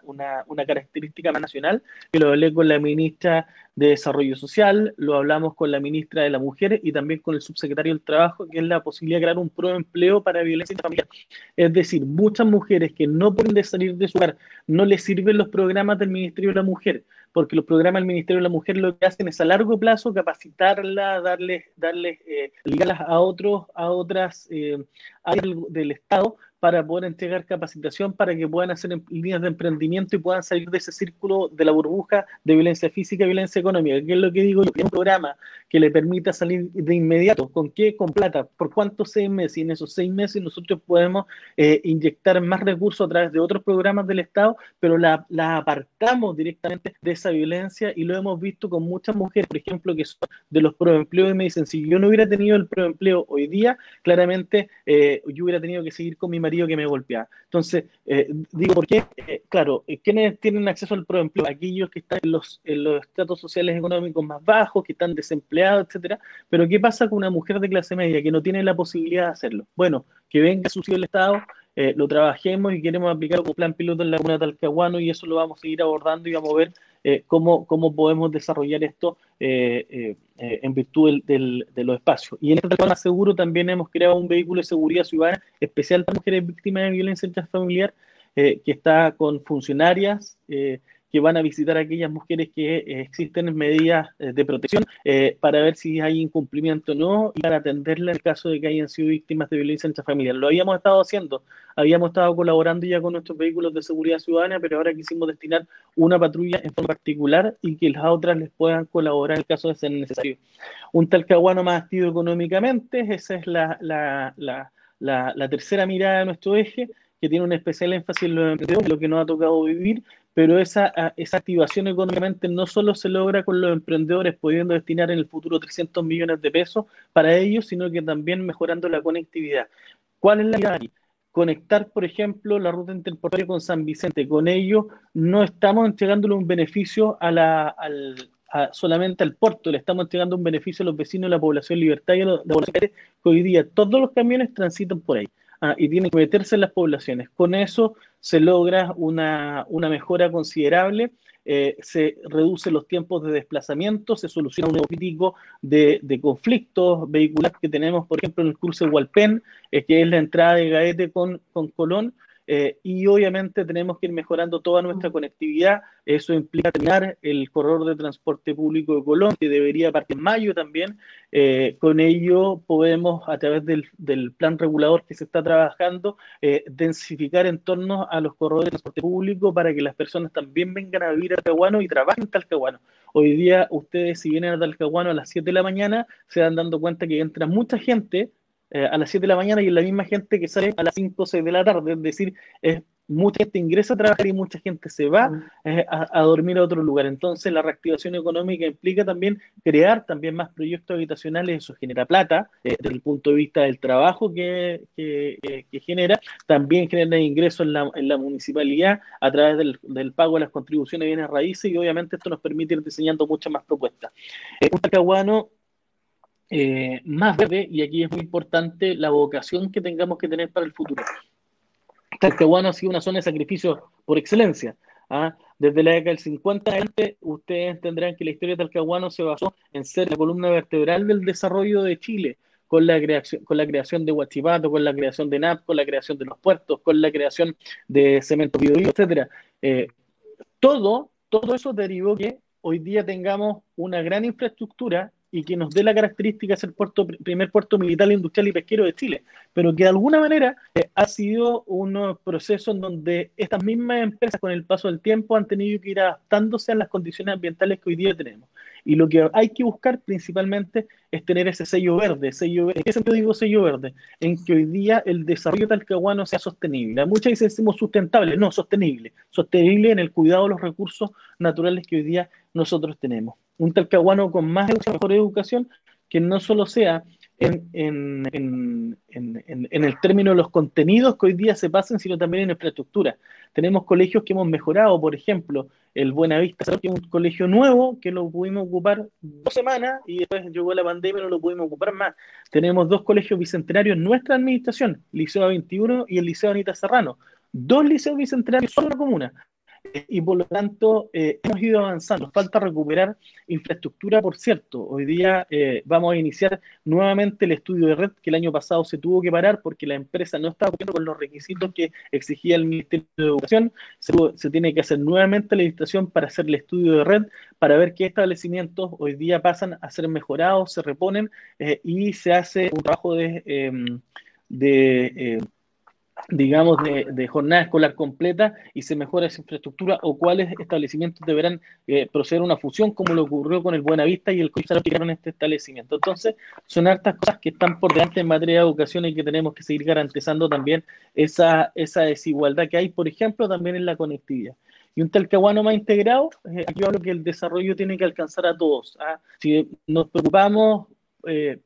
una, una, característica más nacional, que lo hablé con la ministra de Desarrollo Social, lo hablamos con la ministra de la Mujer y también con el subsecretario del Trabajo, que es la posibilidad de crear un proempleo para violencia familiar. Es decir, muchas mujeres que no pueden salir de su hogar, no les sirven los programas del Ministerio de la Mujer, porque los programas del Ministerio de la Mujer lo que hacen es a largo plazo capacitarla, darles, darles eh, ligarlas a otros, a otras eh, áreas del Estado para poder entregar capacitación para que puedan hacer em, líneas de emprendimiento y puedan salir de ese círculo de la burbuja de violencia física y violencia económica, que es lo que digo yo, un programa que le permita salir de inmediato, ¿con qué? Con plata, ¿por cuántos seis meses? Y en esos seis meses nosotros podemos eh, inyectar más recursos a través de otros programas del Estado, pero la, la, apartamos directamente de esa violencia y lo hemos visto con muchas mujeres, por ejemplo, que son de los proempleos y me dicen, si yo no hubiera tenido el proempleo hoy día, claramente eh, yo hubiera tenido que seguir con mi que me golpea. Entonces, eh, digo, ¿por qué? Eh, claro, eh, ¿quiénes tienen acceso al proempleo? Aquellos que están en los, en los estratos sociales económicos más bajos, que están desempleados, etcétera. Pero ¿qué pasa con una mujer de clase media que no tiene la posibilidad de hacerlo? Bueno, que venga subsidio del Estado, lo trabajemos y queremos aplicar como plan piloto en la comuna de Talcahuano y eso lo vamos a seguir abordando y vamos a ver cómo, cómo podemos desarrollar esto en virtud de los espacios. Y en este tema seguro también hemos creado un vehículo de seguridad ciudadana especial para mujeres víctimas de violencia intrafamiliar que está con funcionarias que van a visitar a aquellas mujeres que eh, existen medidas eh, de protección eh, para ver si hay incumplimiento o no y para atenderle en el caso de que hayan sido víctimas de violencia intrafamiliar. Lo habíamos estado haciendo, habíamos estado colaborando ya con nuestros vehículos de seguridad ciudadana, pero ahora quisimos destinar una patrulla en forma particular y que las otras les puedan colaborar en caso de ser necesario. Un talcahuano más activo económicamente, esa es la, la, la, la tercera mirada de nuestro eje que tiene un especial énfasis en lo, lo que nos ha tocado vivir, pero esa, esa activación económicamente no solo se logra con los emprendedores pudiendo destinar en el futuro 300 millones de pesos para ellos, sino que también mejorando la conectividad. ¿Cuál es la idea Conectar, por ejemplo, la ruta interportuaria con San Vicente. Con ello no estamos entregándole un beneficio a la, al, solamente al puerto, le estamos entregando un beneficio a los vecinos de la población libertaria, de la población que hoy día todos los camiones transitan por ahí. Ah, y tienen que meterse en las poblaciones. Con eso se logra una, mejora considerable, eh, se reducen los tiempos de desplazamiento, se soluciona un crítico de, de, conflictos vehiculares que tenemos, por ejemplo, en el cruce Hualpén, eh, que es la entrada de Gaete con, con Colón, eh, y obviamente tenemos que ir mejorando toda nuestra conectividad. Eso implica terminar el corredor de transporte público de Colón, que debería partir en mayo también. Eh, con ello podemos, a través del, plan regulador que se está trabajando, eh, densificar en torno a los corredores de transporte público para que las personas también vengan a vivir a Talcahuano y trabajen en Talcahuano. Hoy día ustedes si vienen a Talcahuano a las 7 de la mañana, se van dando cuenta que entra mucha gente eh, a las 7 de la mañana y es la misma gente que sale a las 5 o 6 de la tarde. Es decir, es, mucha gente ingresa a trabajar y mucha gente se va eh, a, dormir a otro lugar. Entonces, la reactivación económica implica también crear también más proyectos habitacionales. Eso genera plata eh, desde el punto de vista del trabajo que, que, genera. También genera ingresos en la, en la municipalidad a través del, del, pago de las contribuciones de bienes raíces y obviamente esto nos permite ir diseñando muchas más propuestas. un tacahuano eh, más verde, y aquí es muy importante la vocación que tengamos que tener para el futuro. Talcahuano ha sido una zona de sacrificio por excelencia. ¿ah? Desde la década del 50 adelante, ustedes entenderán que la historia de Talcahuano se basó en ser la columna vertebral del desarrollo de Chile, con la creación, con la creación de Huachipato, con la creación de NAP, con la creación de los puertos, con la creación de Cemento Bio, etcétera. Eh, todo, todo eso derivó que hoy día tengamos una gran infraestructura y que nos dé la característica de ser puerto, primer puerto militar, industrial y pesquero de Chile, pero que de alguna manera eh, ha sido un proceso en donde estas mismas empresas con el paso del tiempo han tenido que ir adaptándose a las condiciones ambientales que hoy día tenemos. Y lo que hay que buscar principalmente es tener ese sello verde. Sello, ¿En qué sentido digo sello verde? En que hoy día el desarrollo talcahuano sea sostenible. Muchas veces decimos sustentable, no, sostenible. Sostenible en el cuidado de los recursos naturales que hoy día nosotros tenemos un talcahuano con más educación, mejor educación, que no solo sea en, el término de los contenidos que hoy día se pasan, sino también en infraestructura. Tenemos colegios que hemos mejorado, por ejemplo, el Buenavista, que es un colegio nuevo que lo pudimos ocupar dos semanas y después llegó la pandemia y no lo pudimos ocupar más. Tenemos dos colegios bicentenarios en nuestra administración, Liceo 21 y el Liceo Anita Serrano. Dos liceos bicentenarios solo la comuna y por lo tanto eh, hemos ido avanzando. Falta recuperar infraestructura, por cierto. Hoy día eh, vamos a iniciar nuevamente el estudio de red que el año pasado se tuvo que parar porque la empresa no estaba cumpliendo con los requisitos que exigía el Ministerio de Educación. Se, tiene que hacer nuevamente la licitación para hacer el estudio de red, para ver qué establecimientos hoy día pasan a ser mejorados, se reponen eh, y se hace un trabajo de... Em, de digamos, de, jornada escolar completa y se mejora esa infraestructura o cuáles establecimientos deberán eh, proceder a una fusión, como lo ocurrió con el Buenavista y el Coisar en este establecimiento. Entonces, son hartas cosas que están por delante en materia de educación y que tenemos que seguir garantizando también esa, esa desigualdad que hay, por ejemplo, también en la conectividad. Y un talcahuano más integrado, eh, aquí hablo que el desarrollo tiene que alcanzar a todos. ¿ah? Si nos preocupamos eh,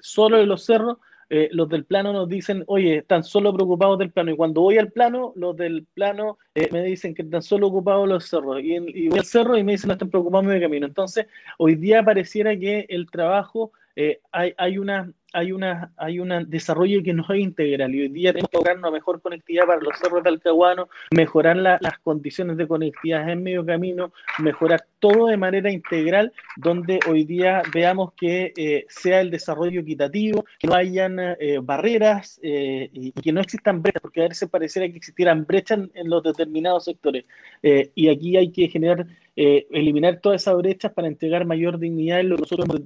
solo de los cerros, eh, los del plano nos dicen, oye, están solo preocupados del plano. Y cuando voy al plano, los del plano eh, me dicen que están solo ocupados los cerros. Y, voy al cerro y me dicen, no están preocupados de camino. Entonces, hoy día pareciera que el trabajo, eh, hay, hay, una, hay, una, hay un desarrollo que no es integral y hoy día tenemos que lograr una mejor conectividad para los cerros de Alcahuano, mejorar las condiciones de conectividad en medio camino, mejorar todo de manera integral, donde hoy día veamos que eh, sea el desarrollo equitativo, que no hayan eh, barreras eh, y que no existan brechas, porque a veces pareciera que existieran brechas en, los determinados sectores. y aquí hay que generar, eliminar todas esas brechas para entregar mayor dignidad en lo que nosotros hemos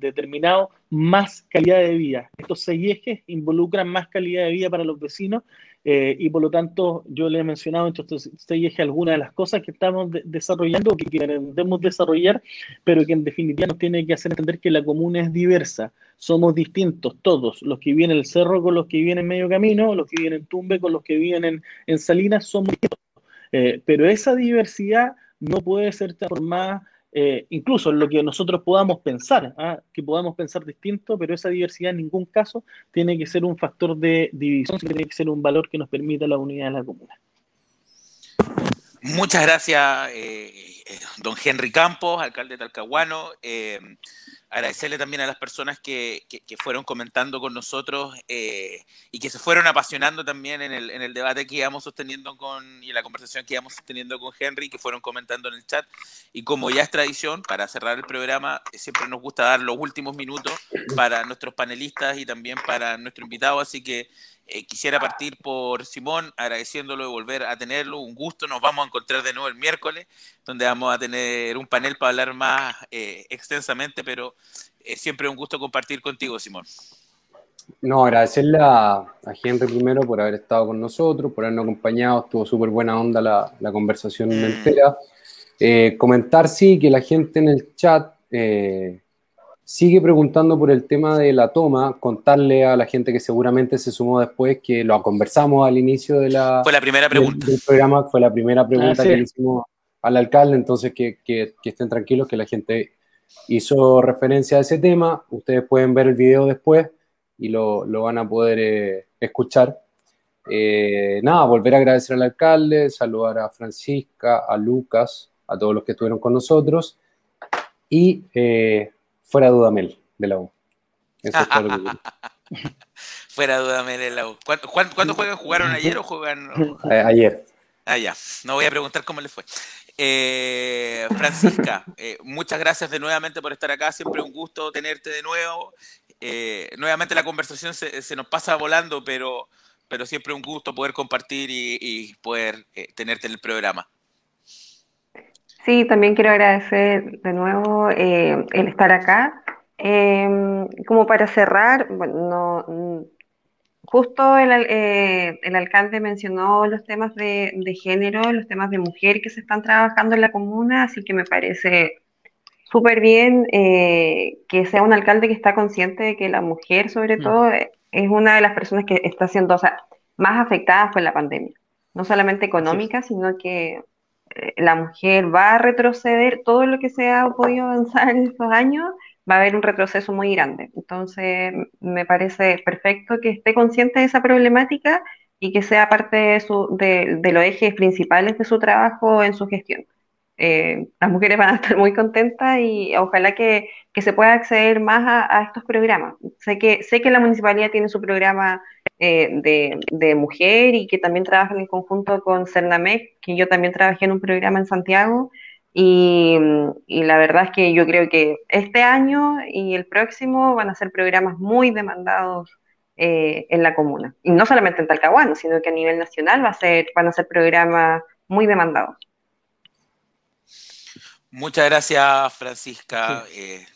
determinado, más calidad de vida. Estos seis ejes involucran más calidad de vida para los vecinos eh, y por lo tanto, yo le he mencionado entre estos seis ejes algunas de las cosas que estamos desarrollando, que queremos desarrollar, pero que en definitiva nos tiene que hacer entender que la comuna es diversa. Somos distintos todos, los que viven en el cerro con los que viven en medio camino, los que viven en Tumbe con los que viven en, en Salinas, somos distintos. Eh, pero esa diversidad no puede ser transformada eh, incluso lo que nosotros podamos pensar, ¿ah? que podamos pensar distinto, pero esa diversidad en ningún caso tiene que ser un factor de división, tiene que ser un valor que nos permita la unidad de la comuna. Muchas gracias, eh, eh, don Henry Campos, alcalde de Talcahuano agradecerle también a las personas que, fueron comentando con nosotros eh, y que se fueron apasionando también en el, en el debate que íbamos sosteniendo con y la conversación que íbamos sosteniendo con Henry, que fueron comentando en el chat. Y como ya es tradición, para cerrar el programa, siempre nos gusta dar los últimos minutos para nuestros panelistas y también para nuestro invitado, así que eh, quisiera partir por Simón, agradeciéndolo de volver a tenerlo. Un gusto. Nos vamos a encontrar de nuevo el miércoles, donde vamos a tener un panel para hablar más eh, extensamente, pero es siempre un gusto compartir contigo, Simón. No, agradecerle a, Henry primero por haber estado con nosotros, por habernos acompañado. Estuvo súper buena onda la, conversación mm. entera. Eh, comentar, sí, que la gente en el chat sigue preguntando por el tema de la toma, contarle a la gente que seguramente se sumó después que lo conversamos al inicio de la, fue la primera pregunta. Del, programa, fue la primera pregunta que le hicimos al alcalde, entonces que, que, estén tranquilos, que la gente hizo referencia a ese tema, ustedes pueden ver el video después y lo, lo van a poder eh, escuchar. Eh, nada, volver a agradecer al alcalde, saludar a Francisca, a Lucas, a todos los que estuvieron con nosotros y eh, fuera Dudamel de la U. Eso es todo fuera Dudamel de la U. ¿Cuándo, juegan? ¿Jugaron ayer o juegan? Ayer. Ah, ya. No voy a preguntar cómo les fue. Eh, Francisca, eh, muchas gracias de nuevamente por estar acá. Siempre un gusto tenerte de nuevo. nuevamente la conversación se, nos pasa volando, pero, pero siempre un gusto poder compartir y, y poder tenerte en el programa. Sí, también quiero agradecer de nuevo eh, el estar acá. Em, como para cerrar, bueno, mm, justo eh, el, alcalde mencionó los temas de, género, los temas de mujer que se están trabajando en la comuna, así que me parece súper bien eh, que sea un alcalde que está consciente de que la mujer, sobre mm. todo, es una de las personas que está siendo más afectada con la pandemia. No solamente económica, sino que la mujer va a retroceder, todo lo que se ha podido avanzar en estos años, va a haber un retroceso muy grande. Entonces, me parece perfecto que esté consciente de esa problemática y que sea parte de, su, de, los ejes principales de su trabajo en su gestión. Eh, las mujeres van a estar muy contentas y ojalá que, se pueda acceder más a, estos programas. Sé que, sé que la municipalidad tiene su programa eh, de, mujer y que también trabaja en conjunto con Cernamec, que yo también trabajé en un programa en Santiago. Y, la verdad es que yo creo que este año y el próximo van a ser programas muy demandados eh, en la comuna. Y no solamente en Talcahuano, sino que a nivel nacional va a ser, van a ser programas muy demandados. Muchas gracias, Francisca. Eh,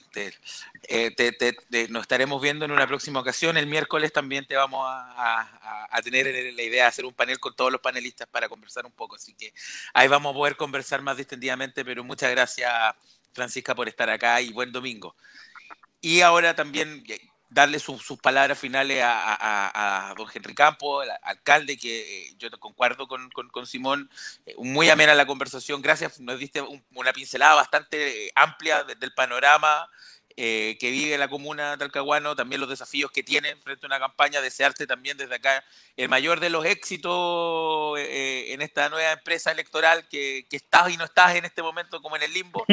eh, te, nos estaremos viendo en una próxima ocasión. El miércoles también te vamos a, tener la idea de hacer un panel con todos los panelistas para conversar un poco. Así que ahí vamos a poder conversar más distendidamente, pero muchas gracias, Francisca, por estar acá y buen domingo. Y ahora también eh, darle sus palabras finales a, don Henry Campo, el alcalde, que eh, yo concuerdo con, con, Simón, muy amena la conversación. Gracias, nos diste una pincelada bastante amplia del panorama eh, que vive la comuna de Talcahuano, también los desafíos que tiene frente a una campaña, desearte también desde acá el mayor de los éxitos eh, en esta nueva empresa electoral que, estás y no estás en este momento como en el limbo,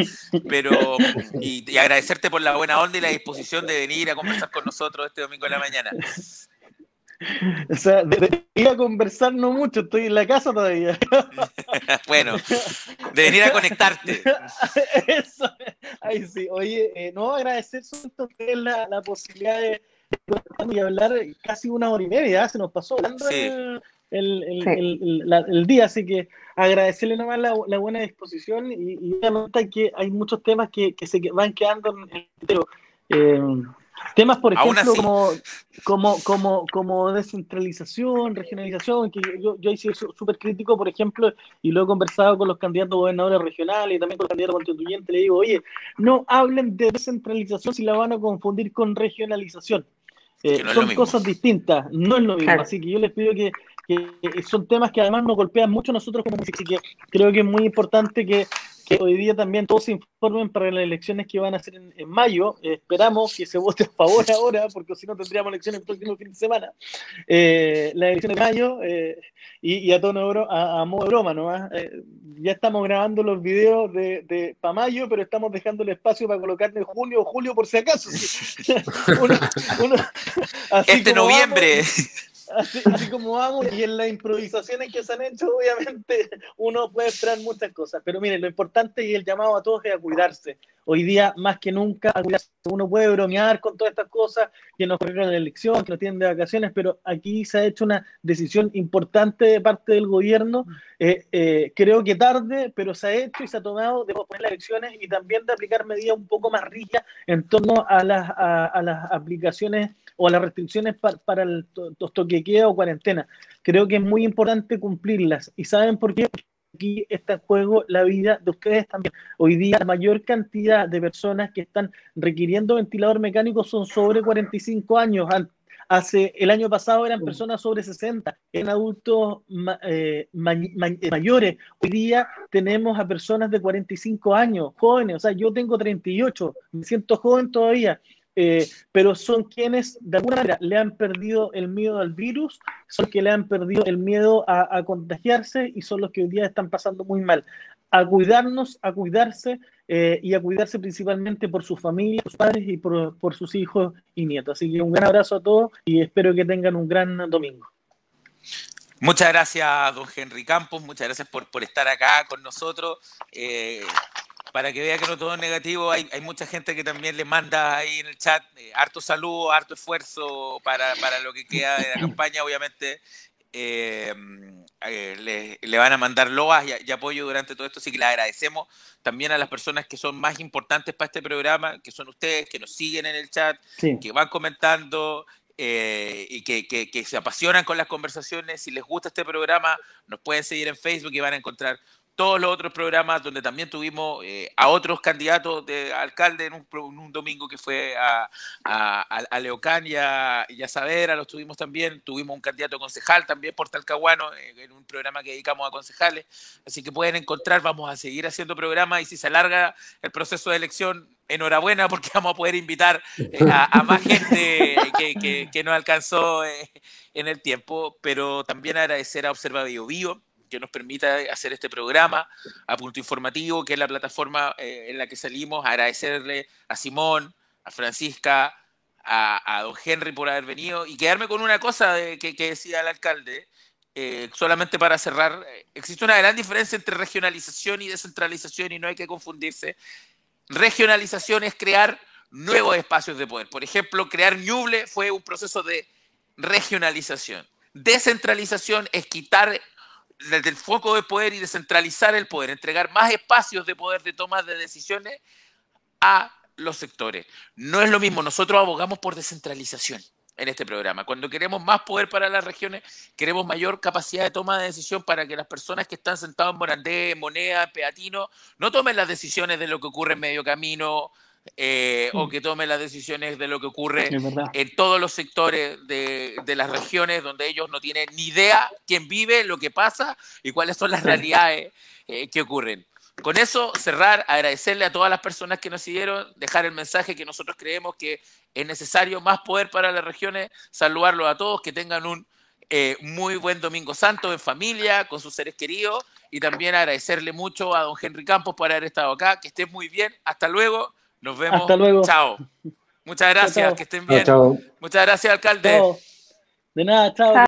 pero y, y agradecerte por la buena onda y la disposición de venir a conversar con nosotros este domingo en la mañana. O sea, de, ir a conversar no mucho, estoy en la casa todavía. bueno, de venir a conectarte. Eso, ahí sí. Oye, eh, no agradecer la, la posibilidad de, de hablar casi una hora y media, se nos pasó hablando sí. el, el, el, la, el, día, así que agradecerle nomás la, la buena disposición y, y obviamente que hay muchos temas que, que se van quedando en el tintero. Eh, Temas, por ejemplo, como, como, como, como descentralización, regionalización, que yo, yo he sido súper crítico, por ejemplo, y lo he conversado con los candidatos gobernadores regionales y también con los candidatos constituyentes, le digo, oye, no hablen de descentralización si la van a confundir con regionalización. Eh, no son cosas distintas, no es lo mismo. Claro. Así que yo les pido que, que, son temas que además nos golpean mucho a nosotros como así que creo que es muy importante que, que hoy día también todos se informen para las elecciones que van a hacer en, en mayo. Eh, esperamos que se vote a favor ahora, porque si no tendríamos elecciones el próximo fin de semana. Eh, las elecciones de mayo, eh, y, y, a tono a, a, modo de broma, ¿no? ya estamos grabando los videos de, de para mayo, pero estamos dejando el espacio para colocarle junio o julio por si acaso. uno, uno, este noviembre. Vamos, Así, así, como vamos y en las improvisaciones que se han hecho, obviamente uno puede esperar muchas cosas. Pero miren, lo importante y el llamado a todos es a cuidarse. Hoy día, más que nunca, a cuidarse. Uno puede bromear con todas estas cosas, que nos corrieron la elección, que nos tienen de vacaciones, pero aquí se ha hecho una decisión importante de parte del gobierno. Eh, eh, creo que tarde, pero se ha hecho y se ha tomado de posponer las elecciones y también de aplicar medidas un poco más rígidas en torno a las, a, a las aplicaciones o las restricciones para, para el, los toques queda o cuarentena. Creo que es muy importante cumplirlas. ¿Y saben por qué? Aquí está en juego la vida de ustedes también. Hoy día la mayor cantidad de personas que están requiriendo ventilador mecánico son sobre 45 años. Hace el año pasado eran personas sobre 60, eran adultos eh, ma mayores. Hoy día tenemos a personas de 45 años, jóvenes. O sea, yo tengo 38, me siento joven todavía. Eh, pero son quienes de alguna manera le han perdido el miedo al virus, son los que le han perdido el miedo a, contagiarse y son los que hoy día están pasando muy mal. A cuidarnos, a cuidarse eh, y a cuidarse principalmente por su familia, sus padres y por, por sus hijos y nietos. Así que un gran abrazo a todos y espero que tengan un gran domingo. Muchas gracias, don Henry Campos. Muchas gracias por, por estar acá con nosotros. Eh, para que vea que no todo es negativo, hay, hay, mucha gente que también le manda ahí en el chat eh, harto saludo, harto esfuerzo para, para, lo que queda de la campaña. Obviamente eh, eh, le, le, van a mandar loas y, y, apoyo durante todo esto, así que le agradecemos también a las personas que son más importantes para este programa, que son ustedes, que nos siguen en el chat, sí. que van comentando, eh, y que, que, que, se apasionan con las conversaciones. Si les gusta este programa, nos pueden seguir en Facebook y van a encontrar todos los otros programas donde también tuvimos eh, a otros candidatos de alcalde en un, en domingo que fue a, a, a Leocán y a, y a Saavedra, los tuvimos también. Tuvimos un candidato concejal también por Talcahuano eh, en un programa que dedicamos a concejales. Así que pueden encontrar, vamos a seguir haciendo programas y si se alarga el proceso de elección, enhorabuena porque vamos a poder invitar eh, a, a, más gente que, que, que nos alcanzó eh, en el tiempo, pero también agradecer a Observa Bio Bio que nos permita hacer este programa a punto informativo, que es la plataforma eh, en la que salimos, agradecerle a Simón, a Francisca, a, don Henry por haber venido y quedarme con una cosa que, decía el alcalde, eh, solamente para cerrar, existe una gran diferencia entre regionalización y descentralización y no hay que confundirse. Regionalización es crear nuevos espacios de poder. Por ejemplo, crear Ñuble fue un proceso de regionalización. Descentralización es quitar desde el foco de poder y descentralizar el poder, entregar más espacios de poder de toma de decisiones a los sectores. No es lo mismo, nosotros abogamos por descentralización en este programa. Cuando queremos más poder para las regiones, queremos mayor capacidad de toma de decisión para que las personas que están sentadas en Morandé, en Moneda, en Peatino, no tomen las decisiones de lo que ocurre en medio camino, eh, o que tome las decisiones de lo que ocurre en todos los sectores de, de, las regiones donde ellos no tienen ni idea quién vive, lo que pasa y cuáles son las realidades eh, que ocurren. con eso cerrar, agradecerle a todas las personas que nos siguieron, dejar el mensaje que nosotros creemos que es necesario más poder para las regiones, saludarlos a todos, que tengan un eh, muy buen Domingo Santo en familia, con sus seres queridos, y también agradecerle mucho a don Henry Campos por haber estado acá, que estén muy bien, hasta luego, nos vemos, Hasta luego. chao. Muchas gracias, Chao, chao. que estén bien. Chao. Muchas gracias, alcalde. Chao. De nada, chao. Chao.